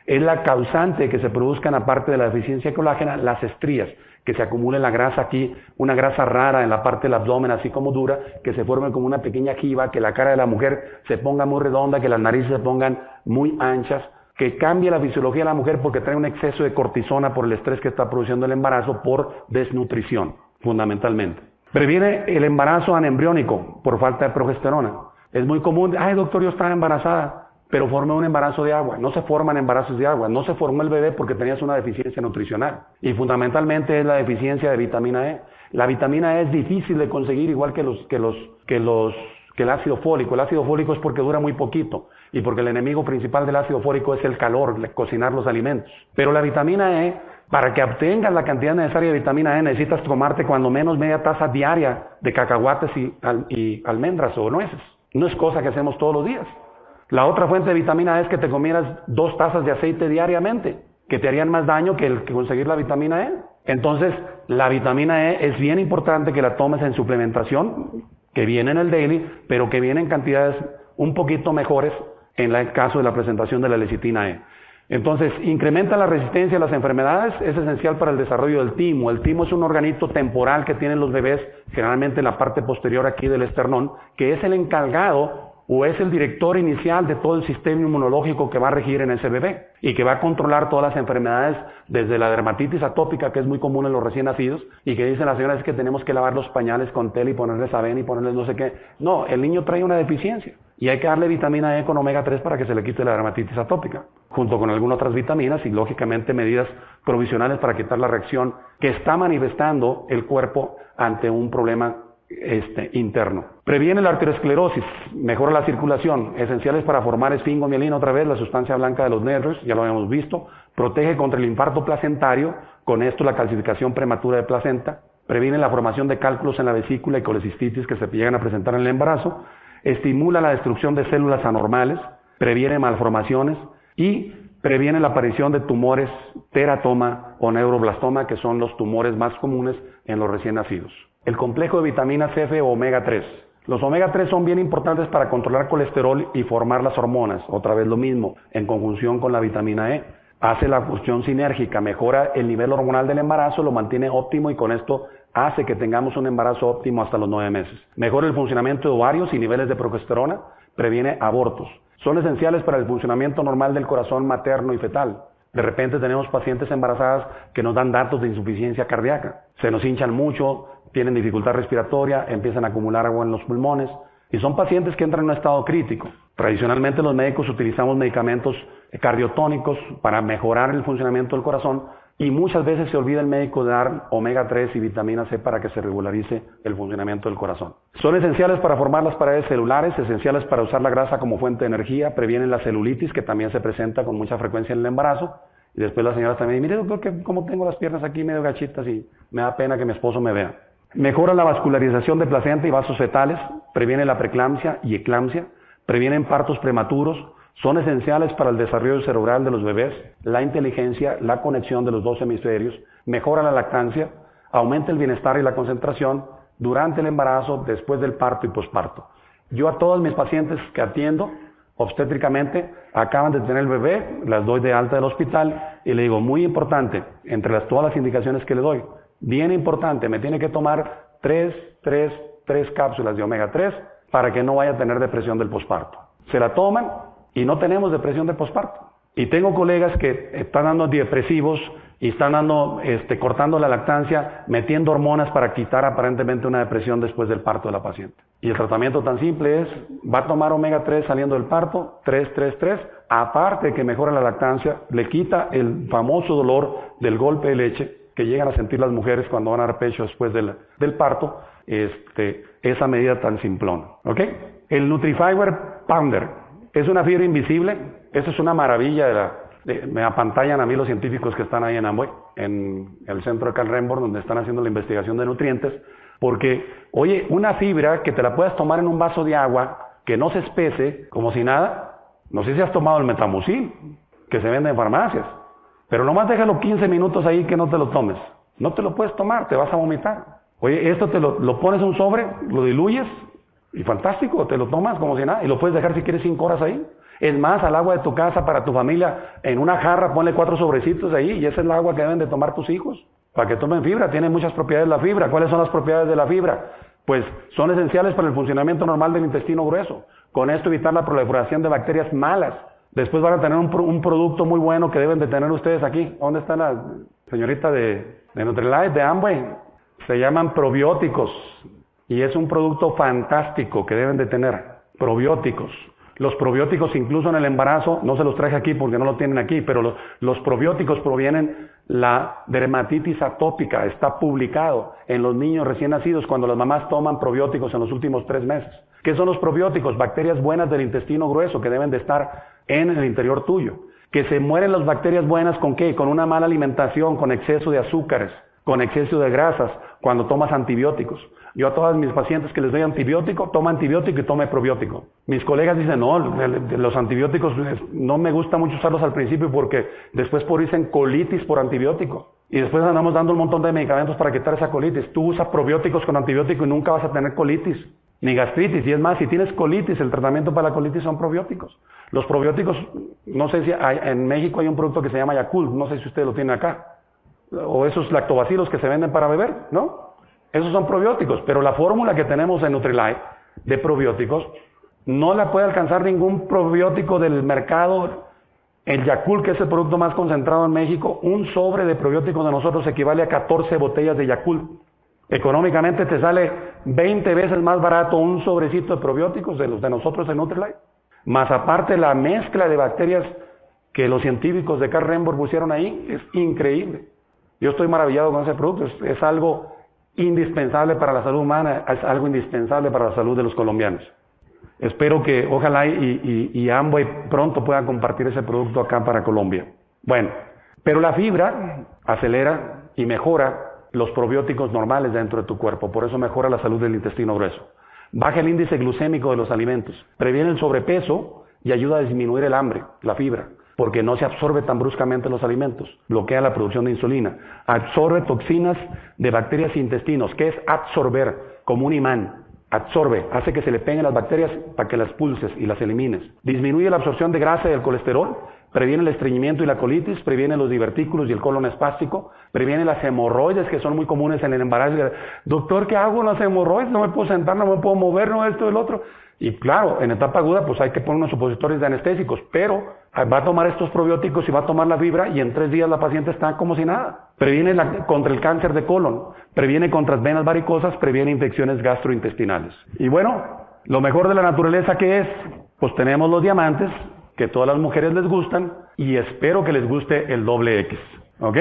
Speaker 2: es la causante que se produzcan, aparte de la deficiencia de colágena, las estrías, que se acumule la grasa aquí, una grasa rara en la parte del abdomen, así como dura, que se forme como una pequeña jiba, que la cara de la mujer se ponga muy redonda, que las narices se pongan muy anchas, que cambie la fisiología de la mujer porque trae un exceso de cortisona por el estrés que está produciendo el embarazo por desnutrición, fundamentalmente. Previene el embarazo anembriónico por falta de progesterona. Es muy común, ay doctor, yo estaba embarazada, pero formé un embarazo de agua. No se forman embarazos de agua, no se formó el bebé porque tenías una deficiencia nutricional. Y fundamentalmente es la deficiencia de vitamina E. La vitamina E es difícil de conseguir igual que los, que los, que los que el ácido fólico. El ácido fólico es porque dura muy poquito y porque el enemigo principal del ácido fólico es el calor, cocinar los alimentos. Pero la vitamina E, para que obtengas la cantidad necesaria de vitamina E, necesitas tomarte cuando menos media taza diaria de cacahuates y, y almendras o nueces. No es cosa que hacemos todos los días. La otra fuente de vitamina E es que te comieras dos tazas de aceite diariamente, que te harían más daño que, el, que conseguir la vitamina E. Entonces, la vitamina E es bien importante que la tomes en suplementación, que viene en el daily, pero que viene en cantidades un poquito mejores en el caso de la presentación de la lecitina E. Entonces, incrementa la resistencia a las enfermedades, es esencial para el desarrollo del timo. El timo es un organito temporal que tienen los bebés, generalmente en la parte posterior aquí del esternón, que es el encargado o es el director inicial de todo el sistema inmunológico que va a regir en ese bebé y que va a controlar todas las enfermedades desde la dermatitis atópica que es muy común en los recién nacidos y que dicen las señoras es que tenemos que lavar los pañales con tela y ponerles avena y ponerles no sé qué. No, el niño trae una deficiencia y hay que darle vitamina E con omega 3 para que se le quite la dermatitis atópica, junto con algunas otras vitaminas y lógicamente medidas provisionales para quitar la reacción que está manifestando el cuerpo ante un problema este, interno. Previene la arteriosclerosis, mejora la circulación, esenciales para formar esfingomielina otra vez, la sustancia blanca de los nervios, ya lo habíamos visto. Protege contra el infarto placentario, con esto la calcificación prematura de placenta. Previene la formación de cálculos en la vesícula y colecistitis que se llegan a presentar en el embarazo. Estimula la destrucción de células anormales. Previene malformaciones y previene la aparición de tumores teratoma o neuroblastoma, que son los tumores más comunes en los recién nacidos el complejo de vitaminas F o omega 3. Los omega 3 son bien importantes para controlar colesterol y formar las hormonas, otra vez lo mismo, en conjunción con la vitamina E. Hace la función sinérgica, mejora el nivel hormonal del embarazo, lo mantiene óptimo y con esto hace que tengamos un embarazo óptimo hasta los nueve meses. Mejora el funcionamiento de ovarios y niveles de progesterona, previene abortos. Son esenciales para el funcionamiento normal del corazón materno y fetal. De repente tenemos pacientes embarazadas que nos dan datos de insuficiencia cardíaca. Se nos hinchan mucho, tienen dificultad respiratoria, empiezan a acumular agua en los pulmones y son pacientes que entran en un estado crítico. Tradicionalmente los médicos utilizamos medicamentos cardiotónicos para mejorar el funcionamiento del corazón y muchas veces se olvida el médico de dar omega 3 y vitamina C para que se regularice el funcionamiento del corazón. Son esenciales para formar las paredes celulares, esenciales para usar la grasa como fuente de energía, previenen la celulitis que también se presenta con mucha frecuencia en el embarazo. Y después la señora también mire doctor, que como tengo las piernas aquí medio gachitas y me da pena que mi esposo me vea. Mejora la vascularización de placenta y vasos fetales, previene la preeclampsia y eclampsia, previenen partos prematuros, son esenciales para el desarrollo cerebral de los bebés, la inteligencia, la conexión de los dos hemisferios, mejora la lactancia, aumenta el bienestar y la concentración durante el embarazo, después del parto y posparto. Yo a todos mis pacientes que atiendo obstétricamente acaban de tener el bebé, las doy de alta del hospital y le digo, muy importante, entre las, todas las indicaciones que le doy, bien importante, me tiene que tomar tres, tres, tres cápsulas de omega 3 para que no vaya a tener depresión del posparto. Se la toman y no tenemos depresión del posparto. Y tengo colegas que están dando antidepresivos y están dando, este, cortando la lactancia, metiendo hormonas para quitar aparentemente una depresión después del parto de la paciente. Y el tratamiento tan simple es, va a tomar omega 3 saliendo del parto, 3, 3, 3, aparte que mejora la lactancia, le quita el famoso dolor del golpe de leche que llegan a sentir las mujeres cuando van a dar pecho después del, del parto, este, esa medida tan simplona. ¿Ok? El Nutrifiber Pounder es una fibra invisible, eso es una maravilla de la, me apantallan a mí los científicos que están ahí en Amway, en el centro de Cal donde están haciendo la investigación de nutrientes, porque, oye, una fibra que te la puedas tomar en un vaso de agua, que no se espese, como si nada, no sé si has tomado el metamucil, que se vende en farmacias. Pero nomás déjalo 15 minutos ahí que no te lo tomes. No te lo puedes tomar, te vas a vomitar. Oye, esto te lo, lo pones en un sobre, lo diluyes y fantástico, te lo tomas como si nada y lo puedes dejar si quieres 5 horas ahí. Es más, al agua de tu casa para tu familia, en una jarra ponle cuatro sobrecitos ahí y esa es el agua que deben de tomar tus hijos. Para que tomen fibra, tiene muchas propiedades la fibra. ¿Cuáles son las propiedades de la fibra? Pues son esenciales para el funcionamiento normal del intestino grueso. Con esto evitar la proliferación de bacterias malas Después van a tener un, un, producto muy bueno que deben de tener ustedes aquí. ¿Dónde está la señorita de, de de Amway? Se llaman probióticos y es un producto fantástico que deben de tener. Probióticos. Los probióticos incluso en el embarazo, no se los traje aquí porque no lo tienen aquí, pero los, los probióticos provienen la dermatitis atópica, está publicado en los niños recién nacidos cuando las mamás toman probióticos en los últimos tres meses. ¿Qué son los probióticos? Bacterias buenas del intestino grueso que deben de estar en el interior tuyo. Que se mueren las bacterias buenas con qué? Con una mala alimentación, con exceso de azúcares, con exceso de grasas, cuando tomas antibióticos. Yo a todas mis pacientes que les doy antibiótico, toma antibiótico y tome probiótico. Mis colegas dicen, no, los antibióticos no me gusta mucho usarlos al principio porque después por dicen colitis por antibiótico. Y después andamos dando un montón de medicamentos para quitar esa colitis. Tú usas probióticos con antibiótico y nunca vas a tener colitis, ni gastritis. Y es más, si tienes colitis, el tratamiento para la colitis son probióticos. Los probióticos, no sé si hay, en México hay un producto que se llama Yakult, no sé si ustedes lo tienen acá. O esos lactobacilos que se venden para beber, ¿no? Esos son probióticos, pero la fórmula que tenemos en Nutrilite de probióticos no la puede alcanzar ningún probiótico del mercado. El Yakult, que es el producto más concentrado en México, un sobre de probióticos de nosotros equivale a 14 botellas de Yakult. Económicamente te sale 20 veces más barato un sobrecito de probióticos de los de nosotros en Nutrilite. Más aparte la mezcla de bacterias que los científicos de Carl Remborg pusieron ahí, es increíble. Yo estoy maravillado con ese producto, es algo indispensable para la salud humana, es algo indispensable para la salud de los colombianos. Espero que ojalá y, y, y pronto puedan compartir ese producto acá para Colombia. Bueno, pero la fibra acelera y mejora los probióticos normales dentro de tu cuerpo, por eso mejora la salud del intestino grueso. Baja el índice glucémico de los alimentos, previene el sobrepeso y ayuda a disminuir el hambre, la fibra porque no se absorbe tan bruscamente los alimentos, bloquea la producción de insulina, absorbe toxinas de bacterias y intestinos, que es absorber como un imán, absorbe, hace que se le peguen las bacterias para que las pulses y las elimines, disminuye la absorción de grasa y el colesterol, previene el estreñimiento y la colitis, previene los divertículos y el colon espástico, previene las hemorroides que son muy comunes en el embarazo. Doctor, ¿qué hago con las hemorroides? No me puedo sentar, no me puedo mover, no esto, el otro. Y claro, en etapa aguda pues hay que poner unos supositorios de anestésicos, pero va a tomar estos probióticos y va a tomar la fibra y en tres días la paciente está como si nada. Previene contra el cáncer de colon, previene contra las venas varicosas, previene infecciones gastrointestinales. Y bueno, lo mejor de la naturaleza que es, pues tenemos los diamantes, que todas las mujeres les gustan y espero que les guste el doble X. ¿Ok?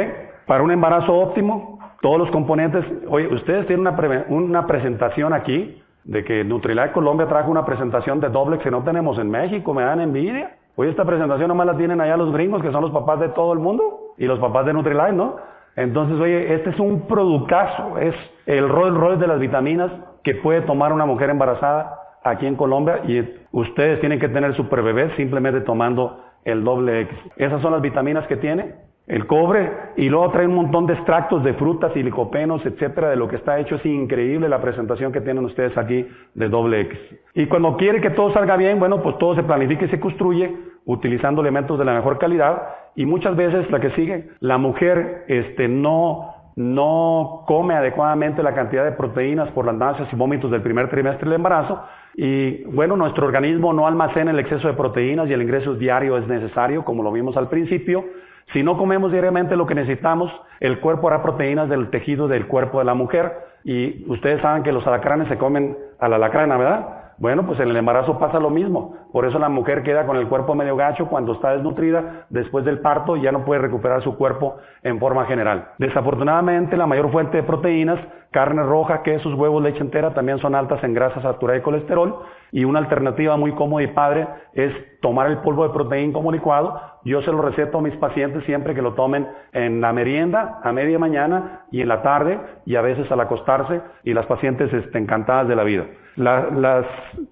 Speaker 2: Para un embarazo óptimo, todos los componentes, oye, ustedes tienen una, una presentación aquí de que Nutrilite Colombia trajo una presentación de doble que no tenemos en México, me dan envidia. Hoy esta presentación nomás la tienen allá los gringos, que son los papás de todo el mundo, y los papás de Nutrilite, ¿no? Entonces, oye, este es un productazo, es el Rolls Royce de las vitaminas que puede tomar una mujer embarazada aquí en Colombia, y ustedes tienen que tener super bebé simplemente tomando el doble X. Esas son las vitaminas que tiene, el cobre, y luego trae un montón de extractos de frutas y etcétera, de lo que está hecho. Es increíble la presentación que tienen ustedes aquí de doble X. Y cuando quiere que todo salga bien, bueno, pues todo se planifica y se construye utilizando elementos de la mejor calidad. Y muchas veces la que sigue, la mujer este, no, no come adecuadamente la cantidad de proteínas por las náuseas y vómitos del primer trimestre del embarazo. Y bueno, nuestro organismo no almacena el exceso de proteínas y el ingreso diario es necesario, como lo vimos al principio. Si no comemos diariamente lo que necesitamos, el cuerpo hará proteínas del tejido del cuerpo de la mujer. Y ustedes saben que los alacranes se comen a la alacrana, ¿verdad? Bueno, pues en el embarazo pasa lo mismo. Por eso la mujer queda con el cuerpo medio gacho cuando está desnutrida después del parto y ya no puede recuperar su cuerpo en forma general. Desafortunadamente, la mayor fuente de proteínas, carne roja, quesos, huevos, leche entera, también son altas en grasa saturada y colesterol. Y una alternativa muy cómoda y padre es tomar el polvo de proteína como licuado. Yo se lo receto a mis pacientes siempre que lo tomen en la merienda, a media mañana y en la tarde y a veces al acostarse y las pacientes estén encantadas de la vida las,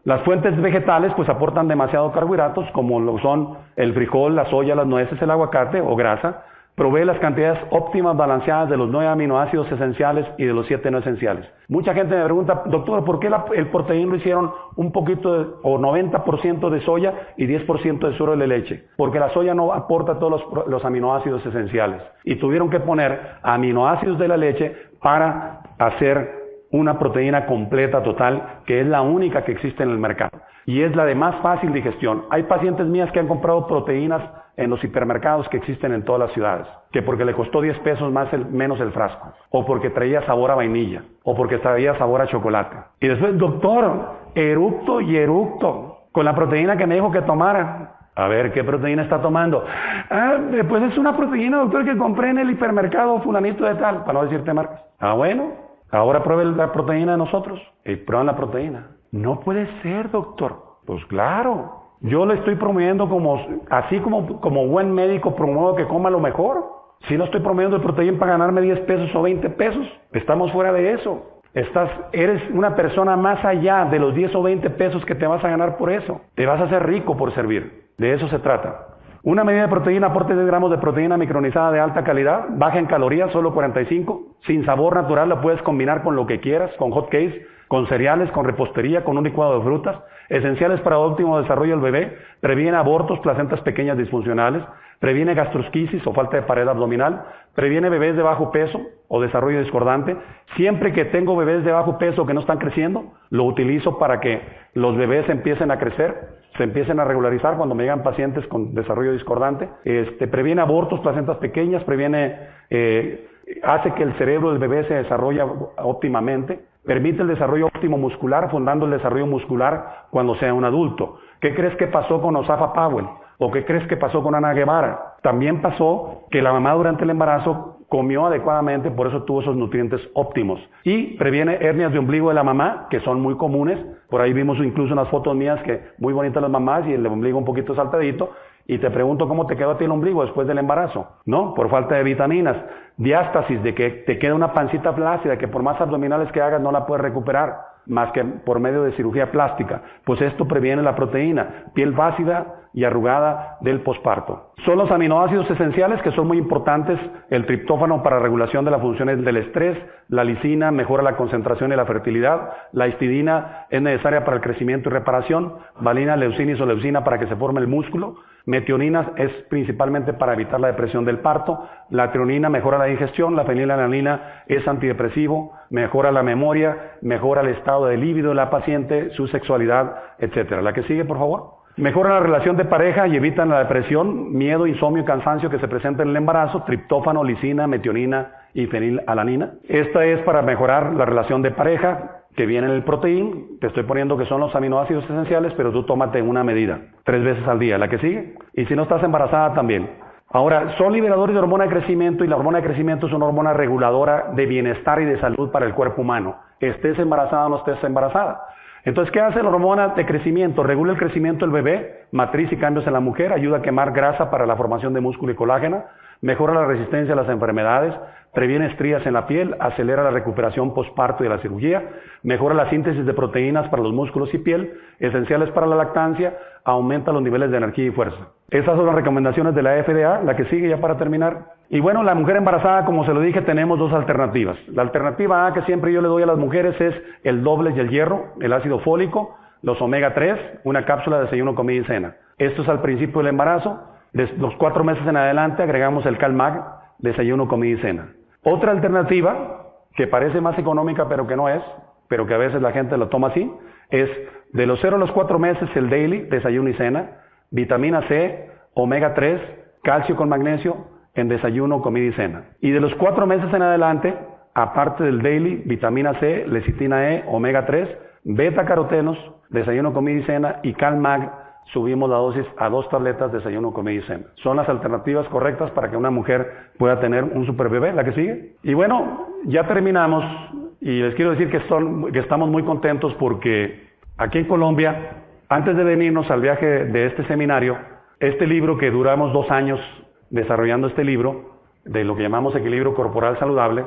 Speaker 2: las, fuentes vegetales pues aportan demasiado carbohidratos como lo son el frijol, la soya, las nueces, el aguacate o grasa. Provee las cantidades óptimas balanceadas de los nueve aminoácidos esenciales y de los siete no esenciales. Mucha gente me pregunta, doctor, ¿por qué el proteín lo hicieron un poquito de, o 90% de soya y 10% de suero de leche? Porque la soya no aporta todos los, los aminoácidos esenciales. Y tuvieron que poner aminoácidos de la leche para hacer una proteína completa total que es la única que existe en el mercado y es la de más fácil digestión. Hay pacientes mías que han comprado proteínas en los hipermercados que existen en todas las ciudades, que porque le costó 10 pesos más menos el frasco, o porque traía sabor a vainilla, o porque traía sabor a chocolate. Y después, doctor, eructo y eructo, con la proteína que me dijo que tomara. A ver, ¿qué proteína está tomando? Ah, pues es una proteína, doctor, que compré en el hipermercado fulanito de tal, para no decirte marcas. Ah, bueno, ahora pruebe la proteína de nosotros. Y prueban la proteína. No puede ser, doctor. Pues claro. Yo le estoy promoviendo como, así como, como buen médico promuevo que coma lo mejor. Si no estoy promoviendo el proteína para ganarme 10 pesos o 20 pesos, estamos fuera de eso. Estás, eres una persona más allá de los 10 o 20 pesos que te vas a ganar por eso. Te vas a hacer rico por servir. De eso se trata. Una medida de proteína, aporte 10 gramos de proteína micronizada de alta calidad, baja en calorías, solo 45, sin sabor natural, la puedes combinar con lo que quieras, con hot cakes, con cereales, con repostería, con un licuado de frutas, esenciales para óptimo desarrollo del bebé, previene abortos, placentas pequeñas disfuncionales, previene gastrosquisis o falta de pared abdominal, previene bebés de bajo peso o desarrollo discordante. Siempre que tengo bebés de bajo peso que no están creciendo, lo utilizo para que los bebés empiecen a crecer, se empiecen a regularizar cuando me llegan pacientes con desarrollo discordante. Este, previene abortos, placentas pequeñas, previene, eh, hace que el cerebro del bebé se desarrolle óptimamente, permite el desarrollo óptimo muscular, fundando el desarrollo muscular cuando sea un adulto. ¿Qué crees que pasó con Osafa Powell? ¿O qué crees que pasó con Ana Guevara? También pasó que la mamá durante el embarazo comió adecuadamente, por eso tuvo esos nutrientes óptimos. Y previene hernias de ombligo de la mamá, que son muy comunes. Por ahí vimos incluso unas fotos mías que muy bonitas las mamás y el ombligo un poquito saltadito. Y te pregunto cómo te quedó a ti el ombligo después del embarazo, ¿no? Por falta de vitaminas. Diástasis, de que te queda una pancita flácida, que por más abdominales que hagas no la puedes recuperar más que por medio de cirugía plástica, pues esto previene la proteína, piel flácida y arrugada del posparto. Son los aminoácidos esenciales que son muy importantes, el triptófano para regulación de las funciones del estrés, la lisina mejora la concentración y la fertilidad, la histidina es necesaria para el crecimiento y reparación, valina, leucina y soleucina para que se forme el músculo, Metionina es principalmente para evitar la depresión del parto. La trionina mejora la digestión. La fenilalanina es antidepresivo, mejora la memoria, mejora el estado de líbido de la paciente, su sexualidad, etc. La que sigue, por favor. Mejora la relación de pareja y evitan la depresión, miedo, insomnio y cansancio que se presenta en el embarazo, triptófano, lisina, metionina y fenilalanina. Esta es para mejorar la relación de pareja, que viene en el proteín, te estoy poniendo que son los aminoácidos esenciales, pero tú tómate una medida, tres veces al día, la que sigue. Y si no estás embarazada también. Ahora, son liberadores de hormona de crecimiento y la hormona de crecimiento es una hormona reguladora de bienestar y de salud para el cuerpo humano. Estés embarazada o no estés embarazada. Entonces, ¿qué hace la hormona de crecimiento? Regula el crecimiento del bebé, matriz y cambios en la mujer, ayuda a quemar grasa para la formación de músculo y colágeno, mejora la resistencia a las enfermedades, previene estrías en la piel, acelera la recuperación postparto y la cirugía, mejora la síntesis de proteínas para los músculos y piel, esenciales para la lactancia, aumenta los niveles de energía y fuerza. Esas son las recomendaciones de la FDA, la que sigue ya para terminar. Y bueno, la mujer embarazada, como se lo dije, tenemos dos alternativas. La alternativa A que siempre yo le doy a las mujeres es el doble y el hierro, el ácido fólico, los omega 3, una cápsula de desayuno, comida y cena. Esto es al principio del embarazo. Los cuatro meses en adelante agregamos el CalMag, desayuno, comida y cena. Otra alternativa, que parece más económica pero que no es, pero que a veces la gente lo toma así, es de los 0 a los 4 meses el daily, desayuno y cena, vitamina C, omega 3, calcio con magnesio en desayuno, comida y cena. Y de los 4 meses en adelante, aparte del daily, vitamina C, lecitina E, omega 3, beta carotenos, desayuno, comida y cena y CalMag subimos la dosis a dos tabletas de desayuno, comida y cena. Son las alternativas correctas para que una mujer pueda tener un super bebé, la que sigue. Y bueno, ya terminamos y les quiero decir que, son, que estamos muy contentos porque aquí en Colombia, antes de venirnos al viaje de este seminario, este libro que duramos dos años desarrollando este libro, de lo que llamamos equilibrio corporal saludable,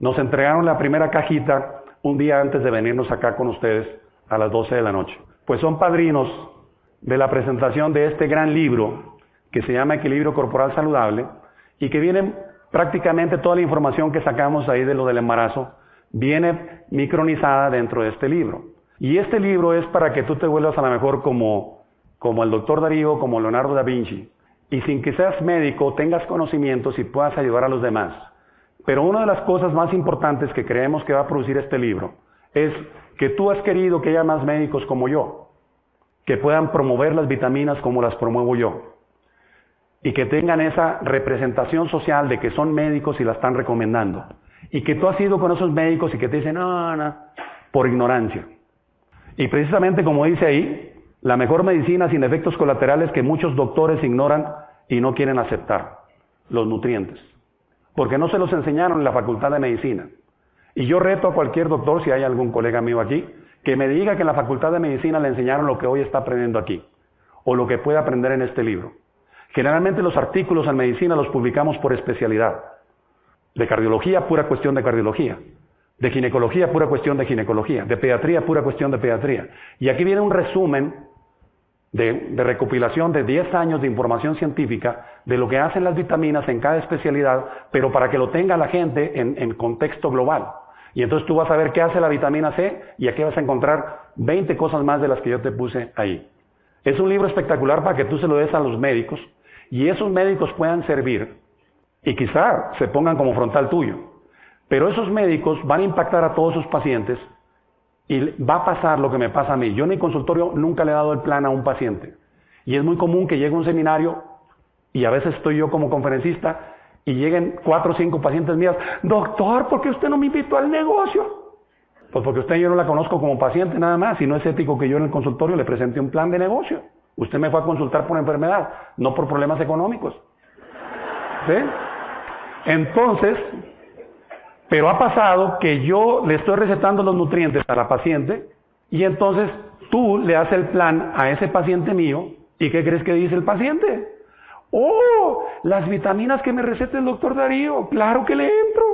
Speaker 2: nos entregaron la primera cajita un día antes de venirnos acá con ustedes a las 12 de la noche. Pues son padrinos de la presentación de este gran libro que se llama Equilibrio Corporal Saludable y que viene prácticamente toda la información que sacamos ahí de lo del embarazo, viene micronizada dentro de este libro. Y este libro es para que tú te vuelvas a lo mejor como, como el doctor Darío, como Leonardo da Vinci, y sin que seas médico tengas conocimientos y puedas ayudar a los demás. Pero una de las cosas más importantes que creemos que va a producir este libro es que tú has querido que haya más médicos como yo, que puedan promover las vitaminas como las promuevo yo, y que tengan esa representación social de que son médicos y la están recomendando, y que tú has ido con esos médicos y que te dicen, no, no, por ignorancia. Y precisamente como dice ahí, la mejor medicina sin efectos colaterales que muchos doctores ignoran y no quieren aceptar, los nutrientes, porque no se los enseñaron en la facultad de medicina. Y yo reto a cualquier doctor, si hay algún colega mío aquí, que me diga que en la facultad de medicina le enseñaron lo que hoy está aprendiendo aquí, o lo que puede aprender en este libro. Generalmente los artículos en medicina los publicamos por especialidad. De cardiología, pura cuestión de cardiología. De ginecología, pura cuestión de ginecología. De pediatría, pura cuestión de pediatría. Y aquí viene un resumen de, recopilación de 10 años de información científica de lo que hacen las vitaminas en cada especialidad, pero para que lo tenga la gente en, en contexto global. Y entonces tú vas a ver qué hace la vitamina C y aquí vas a encontrar 20 cosas más de las que yo te puse ahí. Es un libro espectacular para que tú se lo des a los médicos y esos médicos puedan servir y quizá se pongan como frontal tuyo. Pero esos médicos van a impactar a todos sus pacientes y va a pasar lo que me pasa a mí. Yo en mi consultorio nunca le he dado el plan a un paciente. Y es muy común que llegue a un seminario y a veces estoy yo como conferencista y lleguen cuatro o cinco pacientes mías, doctor, ¿por qué usted no me invitó al negocio? Pues porque usted yo no la conozco como paciente nada más, y no es ético que yo en el consultorio le presente un plan de negocio. Usted me fue a consultar por enfermedad, no por problemas económicos. ¿Sí? Entonces, pero ha pasado que yo le estoy recetando los nutrientes a la paciente y entonces tú le haces el plan a ese paciente mío y ¿qué crees que dice el paciente? Oh, las vitaminas que me receta el doctor Darío, claro que le entro.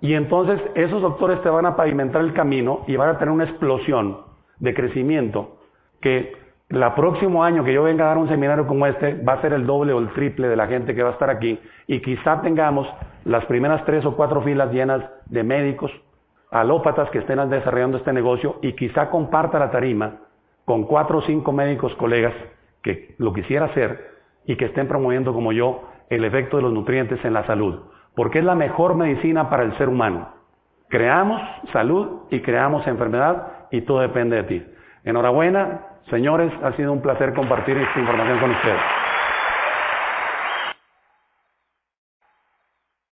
Speaker 2: Y entonces esos doctores te van a pavimentar el camino y van a tener una explosión de crecimiento que el próximo año que yo venga a dar un seminario como este va a ser el doble o el triple de la gente que va a estar aquí. Y quizá tengamos las primeras tres o cuatro filas llenas de médicos, alópatas que estén desarrollando este negocio y quizá comparta la tarima con cuatro o cinco médicos colegas que lo quisiera hacer y que estén promoviendo como yo el efecto de los nutrientes en la salud, porque es la mejor medicina para el ser humano. Creamos salud y creamos enfermedad y todo depende de ti. Enhorabuena, señores, ha sido un placer compartir esta información con ustedes.